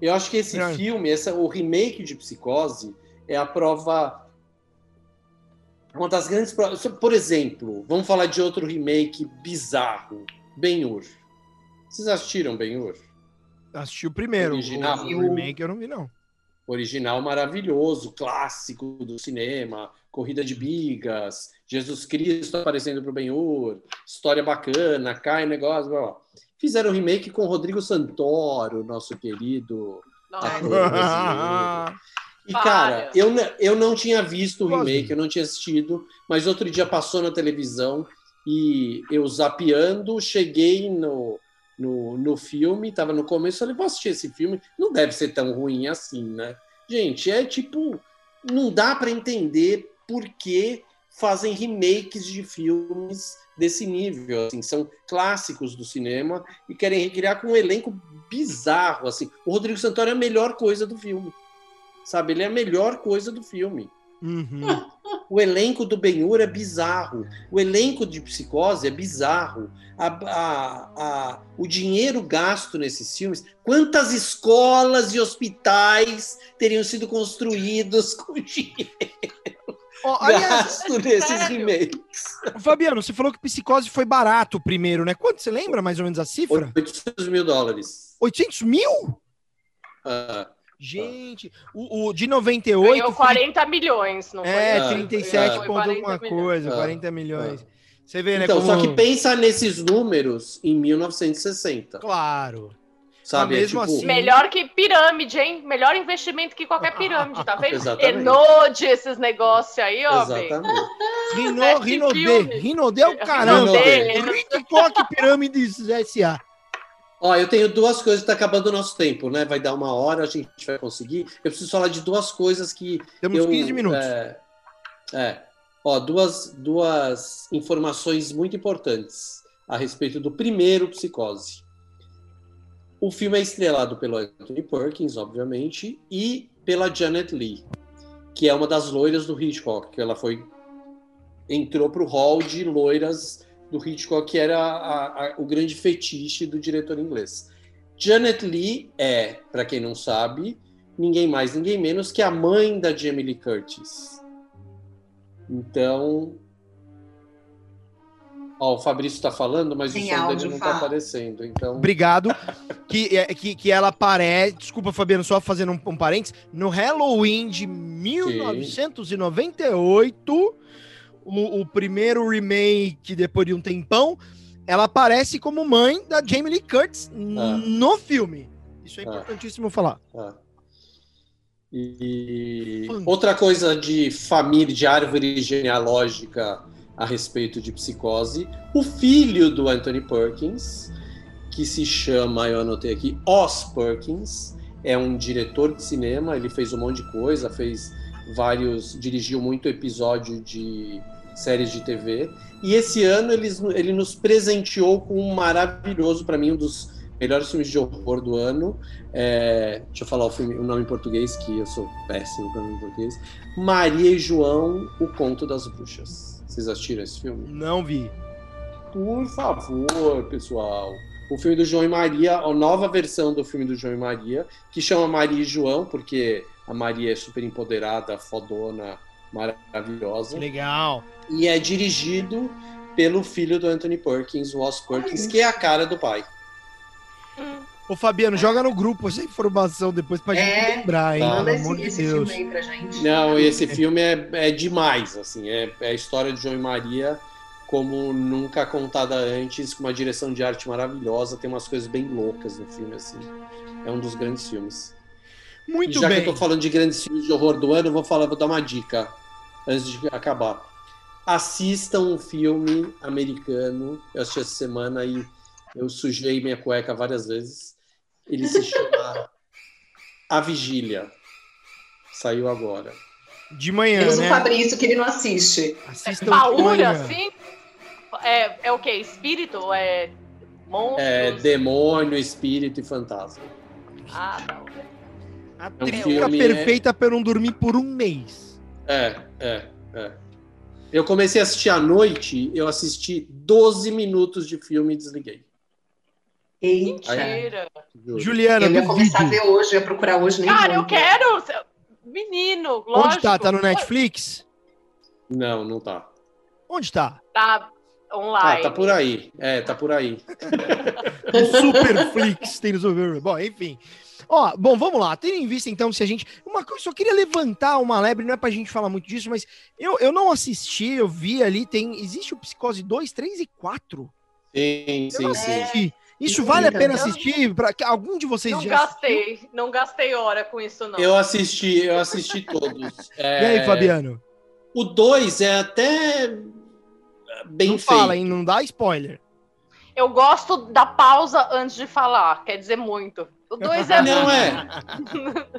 Eu acho que esse é. filme, essa, o remake de Psicose, é a prova. Uma das grandes provas. Por exemplo, vamos falar de outro remake bizarro: Ben-Hur. Vocês assistiram Ben-Hur? Assisti o primeiro. Original. O, o remake eu não vi, não. Original maravilhoso, clássico do cinema, corrida de bigas, Jesus Cristo aparecendo pro Ben-Hur, história bacana, cai negócio, blá, blá. Fizeram um remake com Rodrigo Santoro, nosso querido ator *laughs* E, cara, eu, eu não tinha visto o remake, eu não tinha assistido, mas outro dia passou na televisão e eu zapeando, cheguei no, no, no filme, estava no começo, falei, vou assistir esse filme, não deve ser tão ruim assim, né? Gente, é tipo, não dá para entender por que fazem remakes de filmes desse nível, assim, são clássicos do cinema e querem recriar com um elenco bizarro, assim. O Rodrigo Santoro é a melhor coisa do filme sabe? Ele é a melhor coisa do filme. Uhum. O elenco do Ben-Hur é bizarro. O elenco de Psicose é bizarro. A, a, a, o dinheiro gasto nesses filmes. Quantas escolas e hospitais teriam sido construídos *laughs* com dinheiro? Oh, aliás, gasto nesses remakes. Fabiano, você falou que Psicose foi barato primeiro, né? Quanto você lembra mais ou menos a cifra? 800 mil dólares. 800 mil? Uh, Gente, o, o de 98. Ganhou 40 foi... milhões, não foi? É, 37 é. ponto alguma coisa, 40 é. milhões. Você vê, né? Então, como... só que pensa nesses números em 1960. Claro. Sabe? É, tipo, assim- Melhor que pirâmide, hein? Melhor investimento que qualquer pirâmide, tá vendo? *laughs* Enode esses negócios aí, ó. Exatamente. Rino, *laughs* filme. Rinodê é o caramba. Rinodê. Hitchcock Pirâmides SA. Ó, eu tenho duas coisas, tá acabando o nosso tempo, né? Vai dar uma hora, a gente vai conseguir. Eu preciso falar de duas coisas que Temos eu, 15 minutos. É, é. Ó, duas, duas informações muito importantes a respeito do primeiro Psicose. O filme é estrelado pelo Anthony Perkins, obviamente, e pela Janet Leigh, que é uma das loiras do Hitchcock, que ela foi entrou para o hall de loiras do Hitchcock, que era a- a- o grande fetiche do diretor inglês. Janet Leigh é, para quem não sabe, ninguém mais, ninguém menos que a mãe da Jamie Lee Curtis. Então, ó, o Fabrício está falando, mas Sem o som dele não está aparecendo. Então, Obrigado. Que, é- que, que ela aparece. Desculpa, Fabiano, só fazendo um, um parênteses. No Halloween de 1998, o, o primeiro remake, depois de um tempão, ela aparece como mãe da Jamie Lee Curtis no filme. Isso é Ah. importantíssimo falar. Ah. E outra coisa de família, de árvore genealógica a respeito de psicose, o filho do Anthony Perkins, que se chama, eu anotei aqui, Os Perkins, é um diretor de cinema, ele fez um monte de coisa, fez vários, dirigiu muito episódio de séries de TV, e esse ano eles, ele nos presenteou com um maravilhoso, para mim, um dos melhores filmes de horror do ano, é, deixa eu falar o, filme, o nome em português, que eu sou péssimo para nome em português. Maria e João, O Conto das Bruxas. Vocês assistiram esse filme? Não vi. Por favor, pessoal. O filme do João e Maria, a nova versão do filme do João e Maria, que chama Maria e João, porque a Maria é super empoderada, fodona, maravilhosa. Legal. E é dirigido pelo filho do Anthony Perkins, o Os Perkins, que é a cara do pai. Ô, Fabiano, joga no grupo essa informação depois pra É, gente lembrar, hein? tá. Manda esse, de esse Deus. filme aí pra gente. Não, esse filme é, é demais, assim, é, é a história de João e Maria como nunca contada antes, com uma direção de arte maravilhosa, tem umas coisas bem loucas no filme, assim. É um dos grandes filmes. Muito e já bem. que eu tô falando de grandes filmes de horror do ano, eu vou falar, vou dar uma dica antes de acabar. Assistam um filme americano, eu assisti essa semana e eu sujei minha cueca várias vezes. Ele se chama A Vigília. Saiu agora. De manhã, Menos o né? Fabrício, que ele não assiste. Assistam de Paura, assim? É, é o quê? Espírito? É monstros? É demônio, espírito e fantasma. Ah, não. A um trinca filme, perfeita pra eu não dormir por um mês. É, é, é. Eu comecei a assistir à noite, eu assisti 12 minutos de filme e desliguei. Eita. Mentira. Juliana, Eu ia começar a ver hoje, eu ia procurar hoje nem Cara, eu quero. Menino, lógico. Onde tá? Tá no Netflix? Não, não tá. Onde tá? Tá Ah, online. tá por aí. É, tá por aí. *laughs* No Superflix tem no. Bom, enfim. Ó, bom, vamos lá. Tendo em vista, então, se a gente. Uma coisa, só queria levantar uma lebre, não é pra gente falar muito disso, mas eu, eu não assisti, eu vi ali, tem. Existe o Psicose 2, 3 e 4. Sim, Eu não sim, sim. assisti. Isso vale a pena assistir? Pra, que algum de vocês Não já gastei, não gastei hora com isso, não. Eu assisti, eu assisti todos. É, *laughs* E aí, Fabiano? O 2 é até bem Não feito. fala, hein? Não dá spoiler. Eu gosto da pausa antes de falar, quer dizer muito. O dois é Não *laughs* é.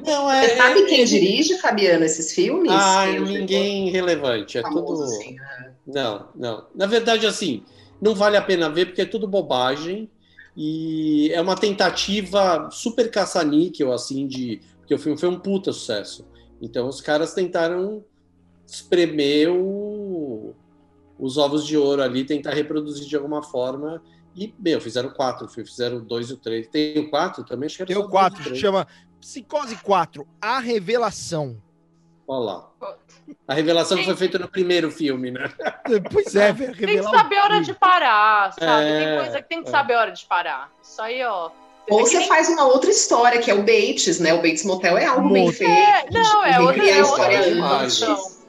Não é. Você sabe quem dirige, Fabiano, esses filmes? Ah, o ninguém relevante. É famoso, tudo. assim, né? Não, não. Na verdade, assim, não vale a pena ver porque é tudo bobagem e é uma tentativa super caça-níquel, assim, de. Porque o filme foi um puta sucesso. Então os caras tentaram espremer o- os ovos de ouro ali, tentar reproduzir de alguma forma. E, meu, fizeram quatro, fizeram o dois e o três. Tem o quatro também? Acho que era Tem o e 4, três. chama Psicose 4, A Revelação. Olha lá. A revelação foi feita no primeiro filme, né? Pois é, velho. Tem que saber a hora de parar, sabe? É, tem coisa que tem que é. saber a hora de parar. Isso aí, ó. Ou É você nem- faz uma outra história, que é o Bates, né? O Bates Motel é algo bem Motel. feito. É, não, é outra- é outra história imagem. antes.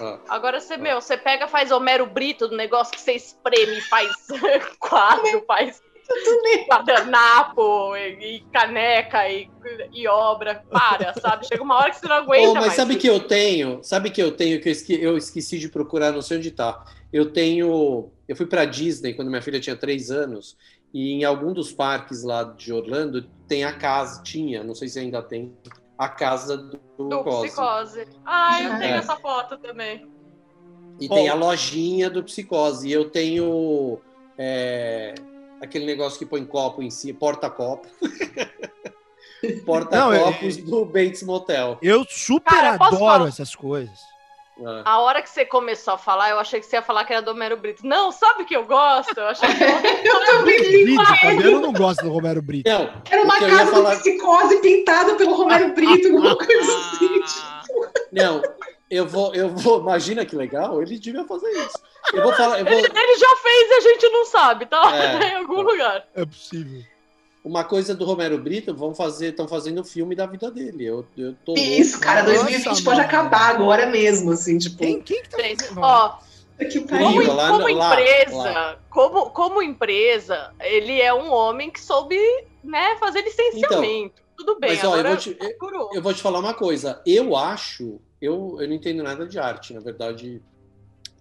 Ah. Agora você, meu, você pega, faz Homero Brito do negócio que você espreme, faz *laughs* quadro, faz. guardanapo e, e, caneca e, e, obra. Para, sabe? Chega uma hora que você não aguenta oh, mas mais. sabe que eu tenho? Sabe que eu tenho que eu esqueci, eu esqueci de procurar, não sei onde tá. Eu tenho. Eu fui para Disney quando minha filha tinha três anos e em algum dos parques lá de Orlando tem a casa, tinha, não sei se ainda tem, a casa do, do Psicose. Ah, eu tenho é. essa foto também. E tem a lojinha do Psicose. E eu tenho é, aquele negócio que põe copo em si, porta-copo. *laughs* Porta-copos do Bates Motel. Eu super Cara, adoro essas coisas. É. A hora que você começou a falar, eu achei que você ia falar que era do Romero Brito. Não, sabe o que eu gosto? Eu achei que eu, *laughs* eu também Brito, eu não gosto do Romero Brito. Não, era uma casa falar... do psicose pintada pelo Romero Brito, *laughs* alguma coisa assim. Tipo. Não, eu vou, eu vou. Imagina que legal, ele devia fazer isso. Eu vou falar. Eu vou... Ele, ele, já fez e a gente não sabe, tá? É, *laughs* em algum é. lugar. É possível. Uma coisa do Romero Brito, vão fazer, estão fazendo filme da vida dele. Eu, eu tô Isso, louco. cara, 2020 Nossa, pode mano. acabar agora mesmo, assim, tipo. Quem, quem que tá Ó, como, como empresa, lá. Como, como empresa, ele é um homem que soube né, fazer licenciamento. Então, Tudo bem, mas, ó, eu, vou te, eu, eu, vou te falar uma coisa. Eu acho, eu, eu não entendo nada de arte, na verdade,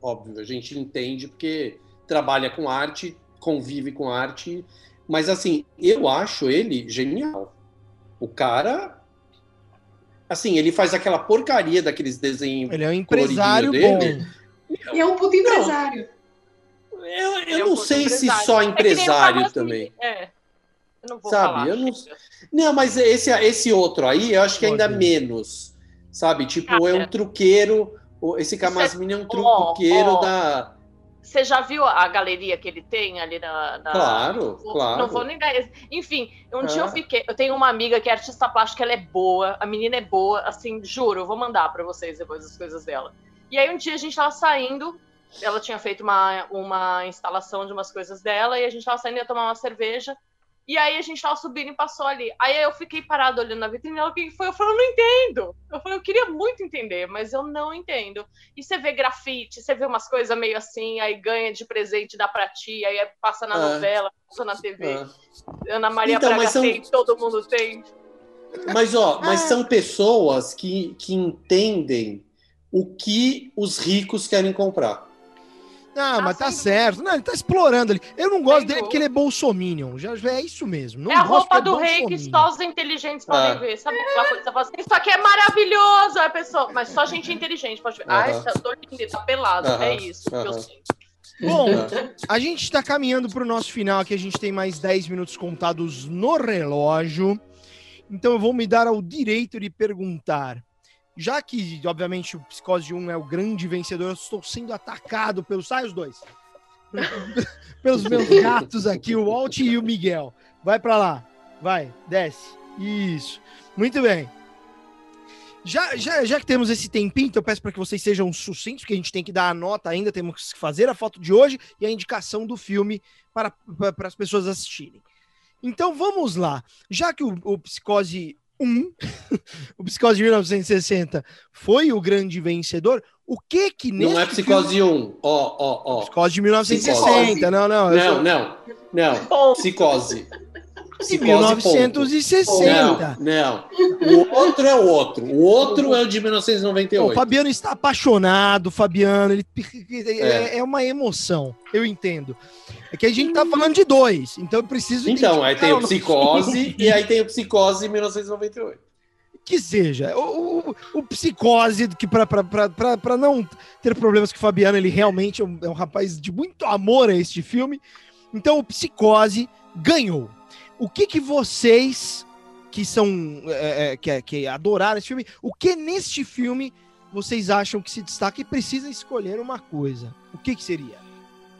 óbvio, a gente entende porque trabalha com arte, convive com arte mas assim, eu acho ele genial. O cara. Assim, ele faz aquela porcaria daqueles desenhos. Ele é um empresário dele. bom. E é um puto empresário. Não, eu, eu é um não sei empresário. se só empresário é também. É. Eu não vou sabe? Falar, eu não... não, mas esse, esse outro aí, eu acho que ainda menos. Sabe? Tipo, é um truqueiro. Esse Camasmini é um truqueiro oh, oh. da você já viu a galeria que ele tem ali na. na... Claro, não, claro. Não vou nem dar. Enfim, um é. dia eu fiquei. Eu tenho uma amiga que é artista plástica, ela é boa, a menina é boa, assim, juro, eu vou mandar para vocês depois as coisas dela. E aí um dia a gente tava saindo, ela tinha feito uma, uma instalação de umas coisas dela, e a gente tava saindo ia tomar uma cerveja. E aí a gente tava subindo e passou ali. Aí eu fiquei parado olhando na vitrine, ela, o que foi? Eu falei, eu não entendo. Eu falei, eu queria muito entender, mas eu não entendo. E você vê grafite, você vê umas coisas meio assim, aí ganha de presente, dá pra ti, aí passa na ah, novela, passa na TV. Ah. Ana Maria então, Braga são... tem, todo mundo tem. Mas, ó, mas ah. são pessoas que, que entendem o que os ricos querem comprar. Ah, mas tá certo. Não, ele tá explorando ali. Eu não gosto dele porque ele é bolsominion. Já, é isso mesmo. Não é a roupa é do rei que só os inteligentes podem ah. ver. Sabe aquela coisa? Você fala assim, isso aqui é maravilhoso. a pessoa, mas só gente inteligente pode ver. Uh -huh. Ai, tá, tô lindo, tá pelado. Uh -huh. É isso uh -huh. que eu sinto. Bom, a gente está caminhando para o nosso final aqui. A gente tem mais 10 minutos contados no relógio. Então eu vou me dar ao direito de perguntar já que, obviamente, o Psicose 1 é o grande vencedor, eu estou sendo atacado pelos. Sai os dois! *laughs* pelos meus gatos aqui, o Walt e o Miguel. Vai para lá. Vai, desce. Isso. Muito bem. Já, já, já que temos esse tempinho, então eu peço para que vocês sejam sucintos, porque a gente tem que dar a nota ainda, temos que fazer a foto de hoje e a indicação do filme para, para, para as pessoas assistirem. Então vamos lá. Já que o, o Psicose 1, o Psicose de 1960 foi o grande vencedor, o que que nesse Não é Psicose filme... 1, ó, ó, ó. Psicose de 1960, psicose. não, não. Não, sou... não, não, Psicose. Psicose 1960. Não, não. O outro é o outro. O outro é o de 1998. O Fabiano está apaixonado, Fabiano. Ele, é. é uma emoção. Eu entendo. É que a gente tá falando de dois, então eu preciso. Então, aí tem o Psicose e aí tem o Psicose 1998. Que seja, o, o, o Psicose, que para não ter problemas com o Fabiano, ele realmente é um, é um rapaz de muito amor a este filme. Então, o Psicose ganhou. O que que vocês que são é, é, que, que adoraram esse filme, o que neste filme vocês acham que se destaca e precisam escolher uma coisa? O que que seria?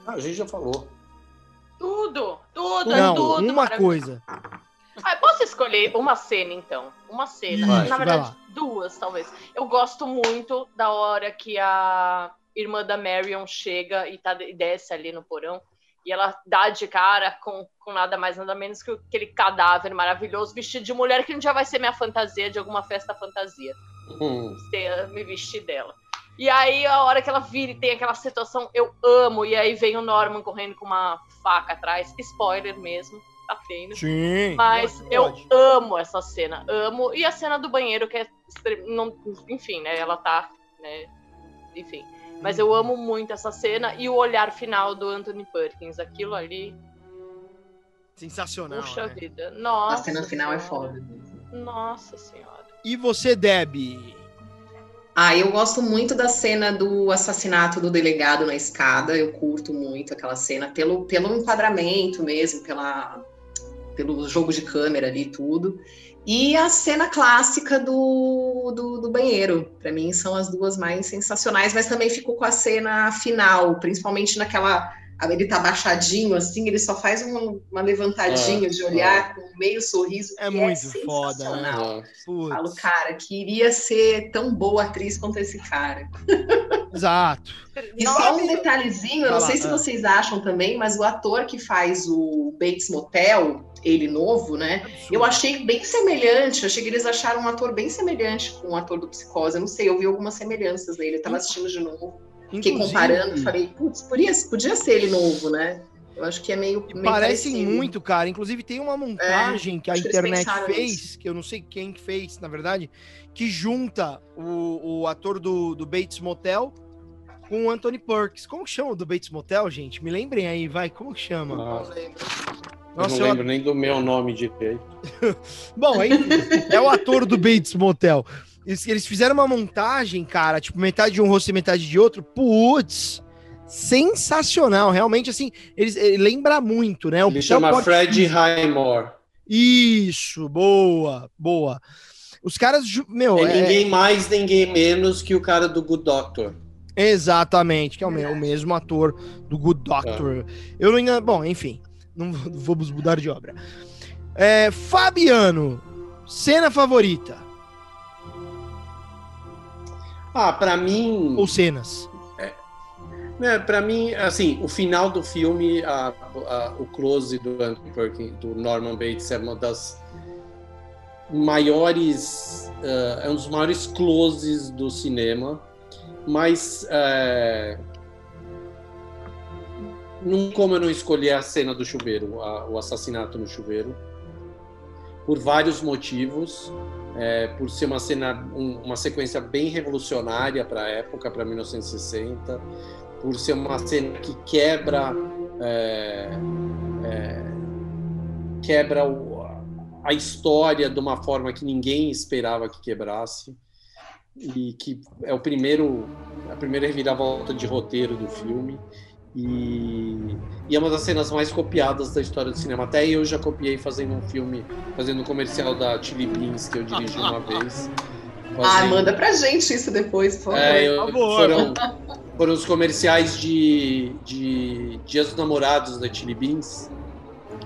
Ah, a gente já falou. Tudo, tudo, Não, tudo. Uma coisa. Ah, posso escolher uma cena, então? Uma cena. Vai, Na verdade, duas, talvez. Eu gosto muito da hora que a irmã da Marion chega e, tá, e desce ali no porão. E ela dá de cara com, com nada mais, nada menos que aquele cadáver maravilhoso vestido de mulher que um dia vai ser minha fantasia de alguma festa fantasia. Hum. me vestir dela. E aí, a hora que ela vira e tem aquela situação, eu amo. E aí vem o Norman correndo com uma faca atrás. Spoiler mesmo, tá tendo. Sim. Mas pode, eu pode. amo essa cena, amo. E a cena do banheiro, que é. Não, enfim, né? Ela tá. Né, enfim. Mas eu amo muito essa cena e o olhar final do Anthony Perkins. Aquilo ali. Sensacional. puxa né? vida. A Nossa. cena final é foda. Nossa senhora. E você, Deb? Ah, eu gosto muito da cena do assassinato do delegado na escada. Eu curto muito aquela cena pelo, pelo enquadramento mesmo, pela, pelo jogo de câmera ali e tudo. E a cena clássica do, do, do banheiro. Para mim são as duas mais sensacionais, mas também fico com a cena final, principalmente naquela. Ele tá abaixadinho assim, ele só faz uma, uma levantadinha É, de olhar com meio sorriso. É que muito foda, né? Ah, Falo, cara, queria ser tão boa atriz quanto esse cara. *laughs* Exato. E Nossa, só um detalhezinho, eu não sei se vocês acham também, mas o ator que faz o Bates Motel, ele novo, né? Eu achei bem semelhante, achei que eles acharam um ator bem semelhante com o ator do Psicose. Eu não sei, eu vi algumas semelhanças nele, eu tava assistindo de novo. Fiquei comparando, falei, putz, podia, podia ser ele novo, né? Eu acho que é meio. Meio parecem parecido. muito, cara. Inclusive, tem uma montagem que a acho que eles internet fez, que eu não sei quem que fez, na verdade, que junta o, o ator do, do Bates Motel com o Anthony Perkins. Como que chama o do Bates Motel, gente? Me lembrem aí, vai. Como que chama? ah, Não lembro. eu Nossa, não eu- lembro nem do meu nome direito. *laughs* Bom, aí é o ator do Bates Motel. Eles, eles fizeram uma montagem, cara, tipo, metade de um rosto e metade de outro. Putz, sensacional. Realmente, assim, eles, ele lembra muito, né? O Ele chama porte Fred. Highmore. Isso, boa, boa. Os caras, meu, É é- ninguém mais, ninguém menos que o cara do Good Doctor. exatamente, que é o, me- o mesmo ator do Good Doctor. Eu não ainda, bom, enfim, não vamos mudar de obra. É, Fabiano, cena favorita Ah, pra mim, ou cenas? Né, para mim, assim, o final do filme, a- a- o close do Anthony Perkins, do Norman Bates é uma das maiores, eh, é um dos maiores closes do cinema, mas eh, não como eu não escolher a cena do chuveiro, a- o assassinato no chuveiro, por vários motivos. É, por ser uma cena, um- uma sequência bem revolucionária para a época, para 1960, por ser uma cena que quebra é, é, quebra o- a história de uma forma que ninguém esperava que quebrasse e que é o primeiro a primeira reviravolta de roteiro do filme e, e é uma das cenas mais copiadas da história do cinema. Até eu já copiei fazendo um filme, fazendo um comercial da Chili Beans que eu dirigi uma vez. *laughs* Ah, manda pra gente isso depois, por favor. é, eu- Por favor. foram, foram os comerciais de, de Dias dos Namorados da Chili Beans.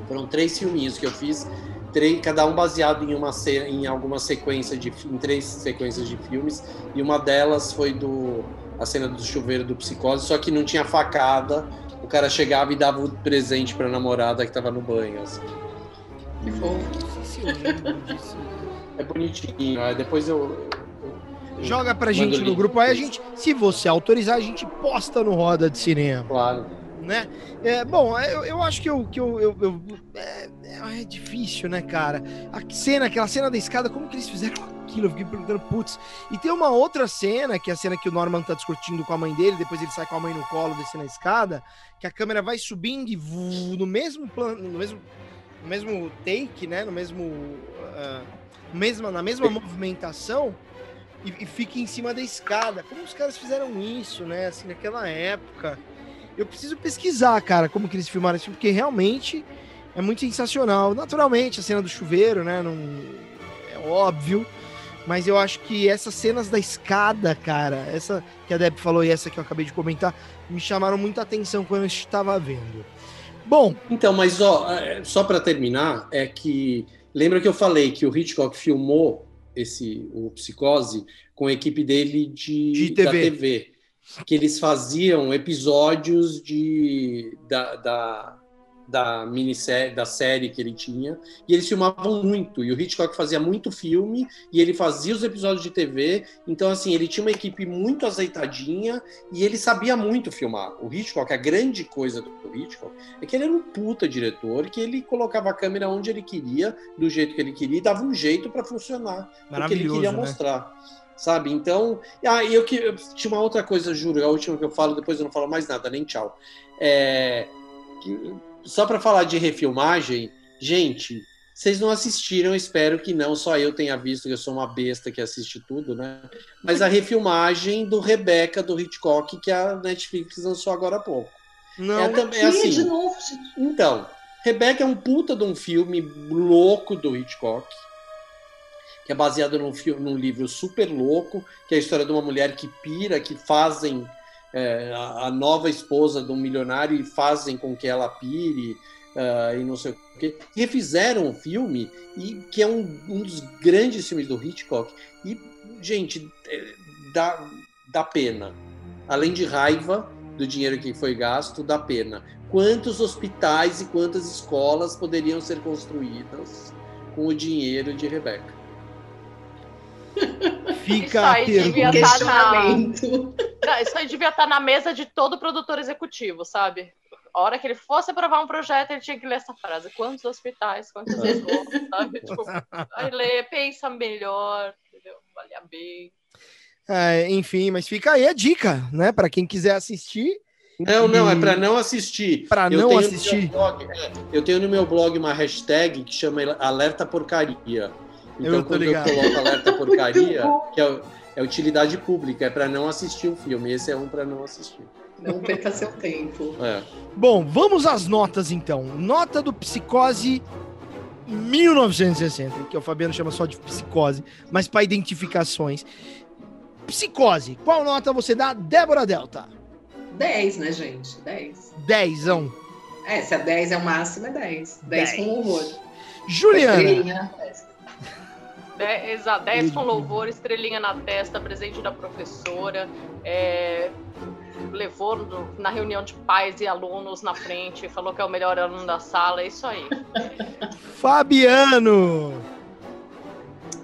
Foram três filminhos que eu fiz, três, cada um baseado em uma em alguma sequência de em três sequências de filmes e uma delas foi do a cena do chuveiro do Psicose, só que não tinha facada. O cara chegava e dava o presente para namorada que estava no banho. assim. Que fofo. Disso. É bonitinho. Depois eu- Joga pra gente no grupo aí, a gente, se você autorizar, a gente posta no Roda de Cinema, Claro. né? É, bom, eu, eu acho que eu, que eu, eu- eu- é, é difícil, né, cara? A cena, aquela cena da escada, como que eles fizeram aquilo? Eu fiquei perguntando, putz. E tem uma outra cena, que é a cena que o Norman tá discutindo com a mãe dele, depois ele sai com a mãe no colo, descendo a escada, que a câmera vai subindo e no mesmo plano, no mesmo, no mesmo take, né? No mesmo, ah, mesma, na mesma movimentação e, e fica em cima da escada. Como os caras fizeram isso, né? Assim, naquela época. Eu preciso pesquisar, cara, como que eles filmaram isso, porque realmente é muito sensacional. Naturalmente, a cena do chuveiro, né? Não, é óbvio. Mas eu acho que essas cenas da escada, cara, essa que a Deb falou e essa que eu acabei de comentar, me chamaram muita atenção quando eu estava vendo. Bom, Então, mas ó, é, só para terminar, é que lembra que eu falei que o Hitchcock filmou esse o Psicose com a equipe dele de, De da TV. TV, que eles faziam episódios de da, da, da minissérie, da série que ele tinha, e eles filmavam muito, e o Hitchcock fazia muito filme, e ele fazia os episódios de TV, então assim, ele tinha uma equipe muito azeitadinha, e ele sabia muito filmar. O Hitchcock, a grande coisa do Hitchcock, é que ele era um puta diretor, que ele colocava a câmera onde ele queria, do jeito que ele queria, e dava um jeito para funcionar, porque ele queria né? mostrar sabe? Então, ah, eu que eu, tinha uma outra coisa, juro, a última que eu falo, depois eu não falo mais nada, nem tchau. É, que, só para falar de refilmagem, gente, vocês não assistiram, espero que não, só eu tenha visto, que eu sou uma besta que assiste tudo, né? Mas a refilmagem do Rebecca do Hitchcock que a Netflix lançou agora há pouco. Não, é também é assim. De novo, então, Rebecca é um puta de um filme louco do Hitchcock, que é baseado num, filme, num livro super louco, que é a história de uma mulher que pira, que fazem é, a, nova esposa de um milionário e fazem com que ela pire uh, e não sei o quê. Refizeram o filme, e, que é um, um dos grandes filmes do Hitchcock. E, gente, é, dá, dá pena. Além de raiva do dinheiro que foi gasto, dá pena. Quantos hospitais e quantas escolas poderiam ser construídas com o dinheiro de Rebecca? Fica a pergunta. Estar na... Não, isso aí devia estar na mesa de todo produtor executivo, sabe? A hora que ele fosse aprovar um projeto, ele tinha que ler essa frase. Quantos hospitais, quantas escolas, sabe? *laughs* Tipo, aí lê, pensa melhor, entendeu? Valia bem. É, enfim, mas fica aí a dica, né? Para quem quiser assistir. Não, não, é para não assistir. Para não assistir. Blog, é, eu tenho no meu blog uma hashtag que chama Alerta Porcaria. Então, eu quando ligado. eu coloco alerta *laughs* porcaria, que é, é utilidade pública, é para não assistir o filme. Esse é um para não assistir. Não perca seu tempo. É. Bom, vamos às notas então. Nota do Psicose 1960, que o Fabiano chama só de psicose, mas para identificações. Psicose, qual nota você dá, Débora Delta? 10, né, gente? 10. 10. É, se a 10 é o máximo, é 10. 10, 10. com horror. Juliana. 10, 10 com louvor, estrelinha na testa, presente da professora, é, levou no, na reunião de pais e alunos na frente, falou que é o melhor aluno da sala, é isso aí. *laughs* Fabiano!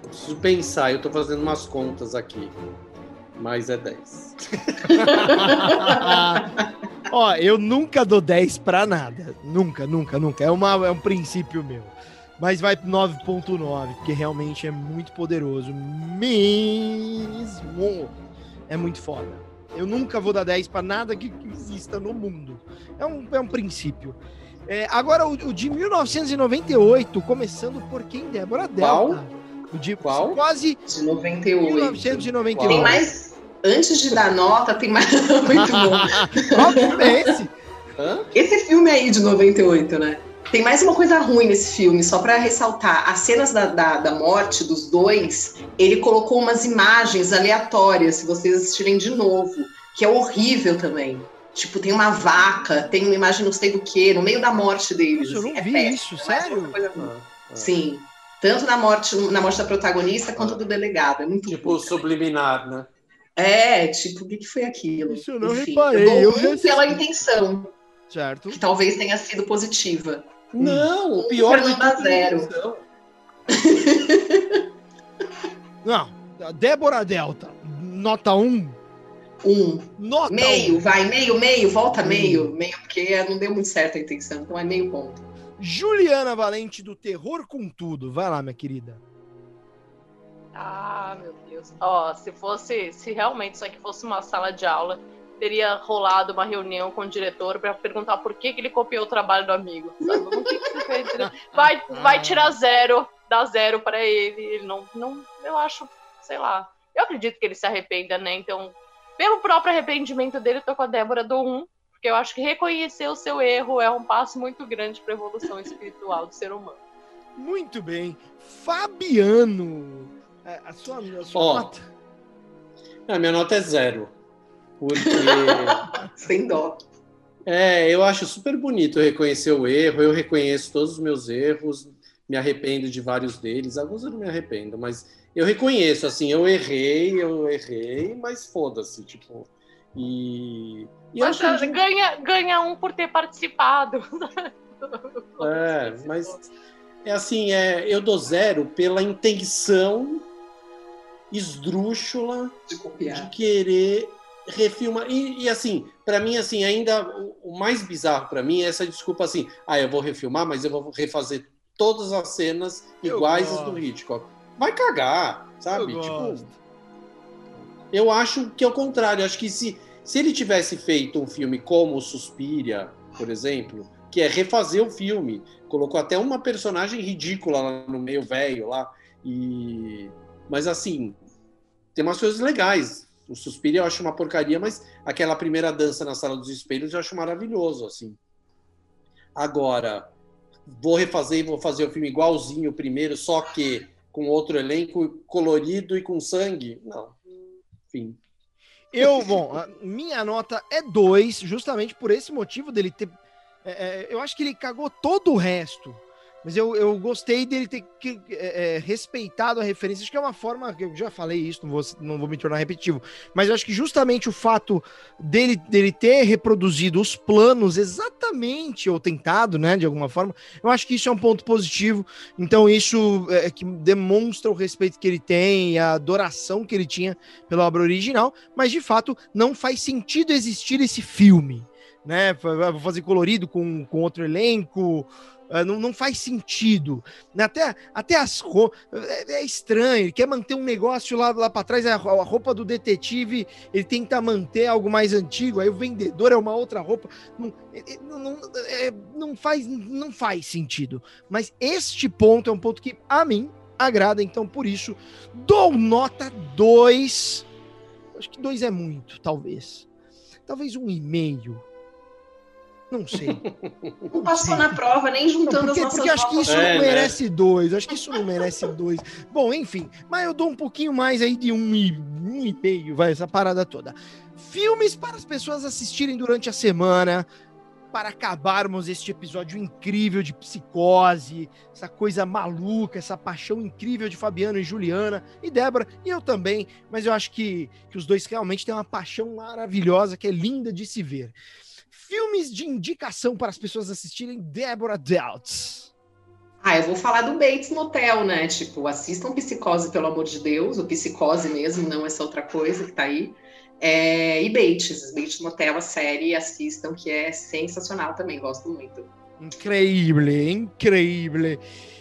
Preciso pensar, eu tô fazendo umas contas aqui. Mas é 10. *laughs* Ó, eu nunca dou 10 pra nada. Nunca, nunca, nunca. É, uma, é um princípio meu mas vai 9.9, porque realmente é muito poderoso mesmo. É muito foda. Eu nunca vou dar 10 para nada que, que, exista no mundo. É um, é um princípio. É, agora, o, o, de 1998, começando por quem? Débora Delta. Qual? O de Qual? quase. De 98. 1998. Tem mais. Antes de dar nota, tem mais. *laughs* muito bom. Qual filme é esse? Hã? Esse filme aí de 98, né? Tem mais uma coisa ruim nesse filme, só para ressaltar. As cenas da, da, da, morte dos dois, ele colocou umas imagens aleatórias, se vocês assistirem de novo, que é horrível também. Tipo, tem uma vaca, tem uma imagem não sei do que, no meio da morte deles. eu não assim, vi é isso, sério? Ah, ah. Sim. Tanto na morte, na morte da protagonista quanto ah. do delegado. É muito Tipo, subliminar, né? É, tipo, o que, que foi aquilo? Isso eu não Enfim, reparei. Eu, eu pela intenção. Certo. Que talvez tenha sido positiva. Não, o pior de tudo zero. *laughs* Não, Débora Delta, nota 1. Um. Nota meio, um. vai, meio, meio, volta meio. Meio, porque não deu muito certo a intenção, então é meio ponto. Juliana Valente do Terror com Tudo. Vai lá, minha querida. Ah, meu Deus. Ó, se fosse, se realmente isso aqui fosse uma sala de aula, teria rolado uma reunião com o diretor para perguntar por que, que ele copiou o trabalho do amigo. *laughs* vai, vai tirar zero, dá zero para ele. Ele não, não, eu acho, sei lá. Eu acredito que ele se arrependa, né? Então, pelo próprio arrependimento dele, eu tô com a Débora do 1, porque eu acho que reconhecer o seu erro é um passo muito grande para a evolução espiritual do ser humano. Muito bem. Fabiano, é, a sua, a sua oh, nota? A minha nota é zero. Porque. *laughs* Sem dó. É, eu acho super bonito reconhecer o erro, eu reconheço todos os meus erros, me arrependo de vários deles, alguns eu não me arrependo, mas eu reconheço, assim, eu errei, eu errei, mas foda-se, tipo. E. e mas, gente... ganha, ganha um por ter participado. *laughs* É, mas é assim, é, eu dou zero pela intenção esdrúxula de, de querer refilmar. E, e assim, para mim, assim, ainda o, o mais bizarro para mim é essa desculpa assim, ah, eu vou refilmar, mas eu vou refazer todas as cenas iguais às do Hitchcock. Vai cagar, sabe? Eu tipo, eu acho que é o contrário. Acho que se, se ele tivesse feito um filme como Suspiria, por exemplo, que é refazer o filme, colocou até uma personagem ridícula lá no meio, velho lá, e mas assim, tem umas coisas legais. O Suspiria eu acho uma porcaria, mas aquela primeira dança na sala dos espelhos eu acho maravilhoso, assim. Agora, vou refazer e vou fazer o filme igualzinho o primeiro, só que com outro elenco colorido e com sangue? Não. Enfim. Eu, bom, minha nota é 2, justamente por esse motivo dele ter. é, é, eu acho que ele cagou todo o resto. Mas eu, eu gostei dele ter que, é, é, respeitado a referência. Acho que é uma forma. Eu já falei isso, não vou, não vou me tornar repetitivo. Mas eu acho que justamente o fato dele, dele ter reproduzido os planos exatamente, ou tentado, né, de alguma forma, eu acho que isso é um ponto positivo. Então, isso é que demonstra o respeito que ele tem, a adoração que ele tinha pela obra original. Mas de fato, não faz sentido existir esse filme. Né, vou fazer colorido com, com outro elenco, não, não, faz sentido. Até, até as. É, é, estranho. Ele quer manter um negócio lá, lá para trás. A, roupa do detetive, ele tenta manter algo mais antigo. Aí o vendedor é uma outra roupa. Não, não, é, não, faz, não faz sentido. Mas este ponto é um ponto que, a mim, agrada. Então, por isso, dou nota 2. Acho que 2 é muito, talvez. Talvez um e meio não sei. *laughs* Não passou na prova, nem juntando não, porque, as nossas Porque acho que isso é, não merece né? dois. Acho que isso não merece dois. Bom, enfim. Mas eu dou um pouquinho mais aí de um e, um e meio, vai, essa parada toda. Filmes para as pessoas assistirem durante a semana. Para acabarmos este episódio incrível de psicose, essa coisa maluca, essa paixão incrível de Fabiano e Juliana e Débora, e eu também, mas eu acho que, que os dois realmente têm uma paixão maravilhosa que é linda de se ver filmes de indicação para as pessoas assistirem Deborah Doubts. Ah, eu vou falar do Bates Motel, né? Tipo, assistam Psicose, pelo amor de Deus, o Psicose mesmo, não essa outra coisa que tá aí. É, e Bates, Bates Motel, a série, assistam, que é sensacional também, gosto muito. Incrível, incrível.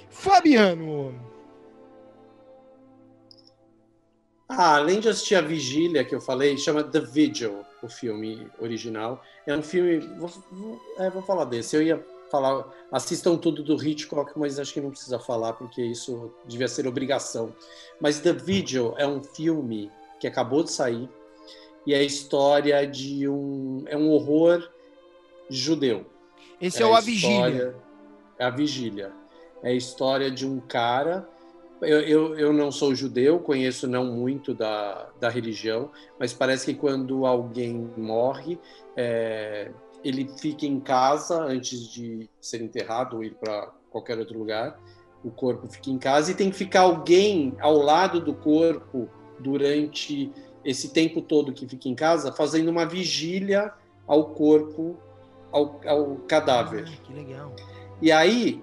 Fabiano. Ah, além de assistir a Vigília, que eu falei, chama The Vigil, o filme original. É um filme. Vou, vou, é, vou falar desse. Eu ia falar. Assistam tudo do Hitchcock, mas acho que não precisa falar, porque isso devia ser obrigação. Mas The Vigil é um filme que acabou de sair e é a história de um. É um horror judeu. Esse é, é o A Vigília. É a Vigília. É a história de um cara eu, eu, eu, não sou judeu, conheço não muito da, da religião, mas parece que quando alguém morre, é, ele fica em casa antes de ser enterrado ou ir para qualquer outro lugar. O corpo fica em casa e tem que ficar alguém ao lado do corpo durante esse tempo todo que fica em casa, fazendo uma vigília ao corpo, ao, ao cadáver. Ah, que legal. E aí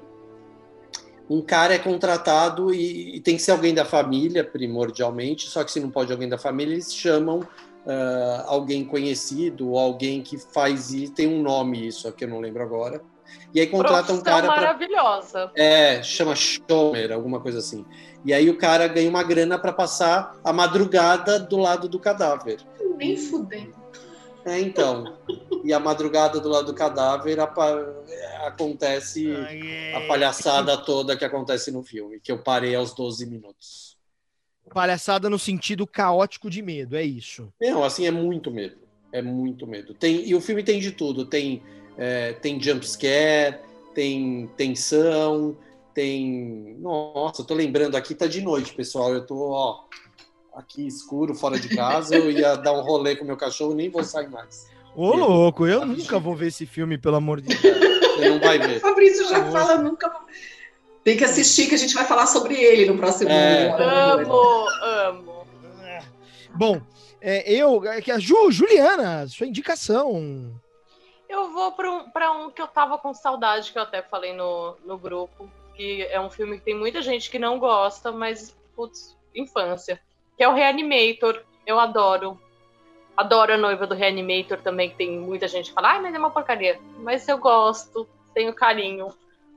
um cara é contratado e, e, tem que ser alguém da família, primordialmente, só que se não pode alguém da família, eles chamam uh, alguém conhecido ou alguém que faz isso, tem um nome isso, que eu não lembro agora. E aí contrata um cara. maravilhosa. Pra, é, chama Schomer, alguma coisa assim. E aí o cara ganha uma grana para passar a madrugada do lado do cadáver. Nem fudendo. É, então. E a madrugada do lado do cadáver acontece a palhaçada toda que acontece no filme, que eu parei aos 12 minutos. Palhaçada no sentido caótico de medo, é isso. Não, assim, é muito medo. É muito medo. Tem, e o filme tem de tudo. Tem, é, tem jumpscare, tem tensão, tem. Nossa, eu tô lembrando aqui, tá de noite, pessoal. Eu tô, ó, aqui escuro, fora de casa, eu ia dar um rolê com meu cachorro nem vou sair mais. Ô, louco, eu nunca vou ver esse filme, pelo amor de Deus. Você não vai ver. *laughs* Fabrício já fala, nunca Tem que assistir que a gente vai falar sobre ele no próximo é. Amo, amo. Bom, é, eu, é que a Ju, Juliana, sua indicação. Eu vou para um, um que eu tava com saudade, que eu até falei no, no grupo, que é um filme que tem muita gente que não gosta, mas, putz, infância. Que é o Reanimator. Eu adoro. Adoro a noiva do Reanimator também, que tem muita gente que fala, ai, mas é uma porcaria. Mas eu gosto, tenho carinho.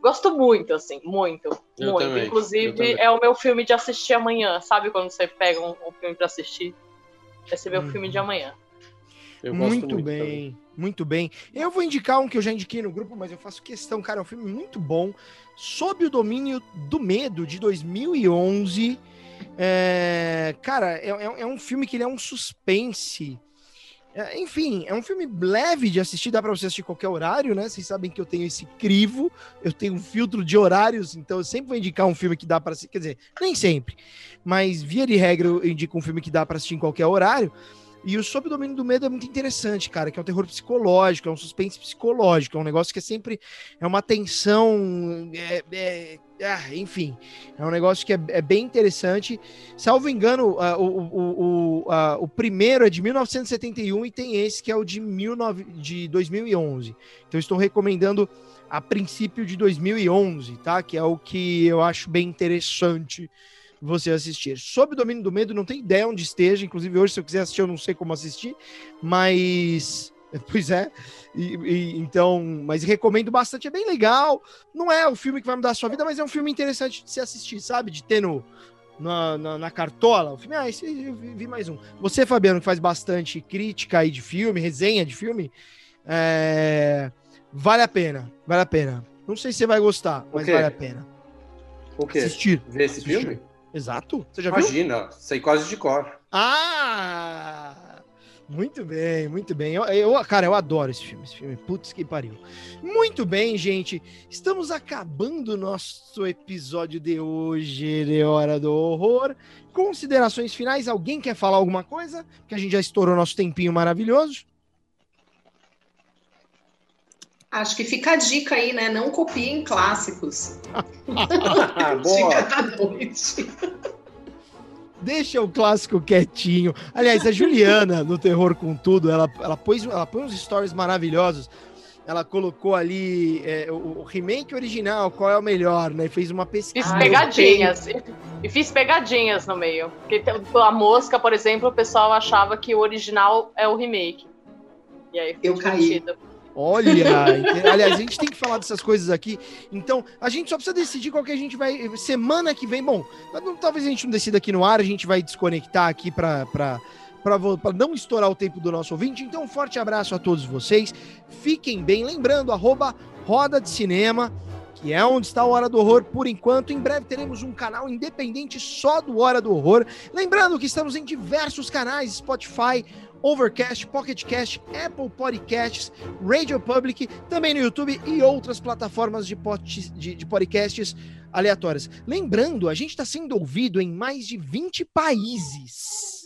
Gosto muito, assim, muito, eu muito. Também, Inclusive, é o meu filme de assistir amanhã. Sabe quando você pega um, um filme para assistir? Esse é o filme de amanhã. Eu muito, muito bem, também. muito bem. Eu vou indicar um que eu já indiquei no grupo, mas eu faço questão, cara, é um filme muito bom, Sob o Domínio do Medo, de 2011. É, cara, é, é, é um filme que ele é um suspense é, enfim, é um filme leve de assistir, dá para você assistir qualquer horário, né? Vocês sabem que eu tenho esse crivo, eu tenho um filtro de horários, então eu sempre vou indicar um filme que dá para assistir, quer dizer, nem sempre, mas via de regra eu indico um filme que dá para assistir em qualquer horário. E o Sob o Domínio do Medo é muito interessante, cara, que é um terror psicológico, é um suspense psicológico, é um negócio que é sempre é uma tensão, é, é, é enfim, é um negócio que é, é bem interessante. Salvo engano, uh, o, o, o, o primeiro é de 1971 e tem esse que é o de, 19, de 2011. Então estou recomendando a princípio de 2011, tá? Que é o que eu acho bem interessante você assistir. Sob o domínio do medo, não tem ideia onde esteja. Inclusive, hoje, se eu quiser assistir, eu não sei como assistir. Mas. *laughs* Pois é. E, e, então, mas recomendo bastante. É bem legal. Não é o filme que vai mudar a sua vida, mas é um filme interessante de se assistir, sabe? De ter no. Na, na, na, cartola, o filme, ah, esse eu vi, mais um. Você, Fabiano, que faz bastante crítica aí de filme, resenha de filme, é... vale a pena, vale a pena. Não sei se você vai gostar, mas vale a pena. O quê? Assistir. Ver esse Assistir. filme? Exato. Você já Imagina, viu? sei quase de cor. Ah! Muito bem, muito bem. Eu, eu, cara, eu adoro esse filme. Esse filme, putz, que pariu. Muito bem, gente. Estamos acabando o nosso episódio de hoje de Hora do Horror. Considerações finais? Alguém quer falar alguma coisa? Que a gente já estourou nosso tempinho maravilhoso. Acho que fica a dica aí, né? Não copiem clássicos. *laughs* dica da noite. Deixa o clássico quietinho. Aliás, a Juliana, no Terror com Tudo, ela, ela, pôs, ela põe uns stories maravilhosos. Ela colocou ali é, o, o, remake original, qual é o melhor, né? Fez uma pesquisa. Fiz pegadinhas. E fiz pegadinhas no meio. Porque a mosca, por exemplo, o pessoal achava que o original é o remake. E aí eu caí. Olha, aliás, a gente tem que falar dessas coisas aqui. Então, a gente só precisa decidir qual que a gente vai. Semana que vem, bom, talvez a gente não decida aqui no ar, a gente vai desconectar aqui para para não estourar o tempo do nosso ouvinte. Então, um forte abraço a todos vocês. Fiquem bem. Lembrando, arroba Roda de Cinema, que é onde está o Hora do Horror por enquanto. Em breve teremos um canal independente só do Hora do Horror. Lembrando que estamos em diversos canais, Spotify, Overcast, Pocket Cast, Apple Podcasts, Radio Public, também no YouTube e outras plataformas de, pod, de, de podcasts aleatórias. Lembrando, a gente está sendo ouvido em mais de 20 países.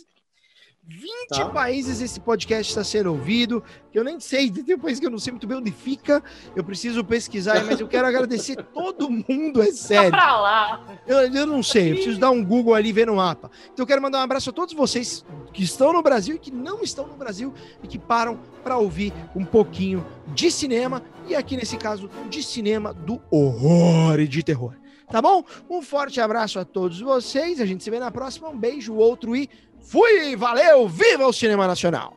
20 tá. países esse podcast está sendo ouvido, que eu nem sei, *laughs* tem um país que eu não sei muito bem onde fica, eu preciso pesquisar, mas eu quero agradecer *laughs* todo mundo, é sério. Tá pra lá. Eu, eu não sei, eu preciso dar um Google ali ver no mapa. Então eu quero mandar um abraço a todos vocês que estão no Brasil e que não estão no Brasil e que param para ouvir um pouquinho de cinema e aqui nesse caso de cinema do horror e de terror. Tá bom? Um forte abraço a todos vocês. A gente se vê na próxima. Um beijo, outro e Fui, valeu, viva o cinema nacional!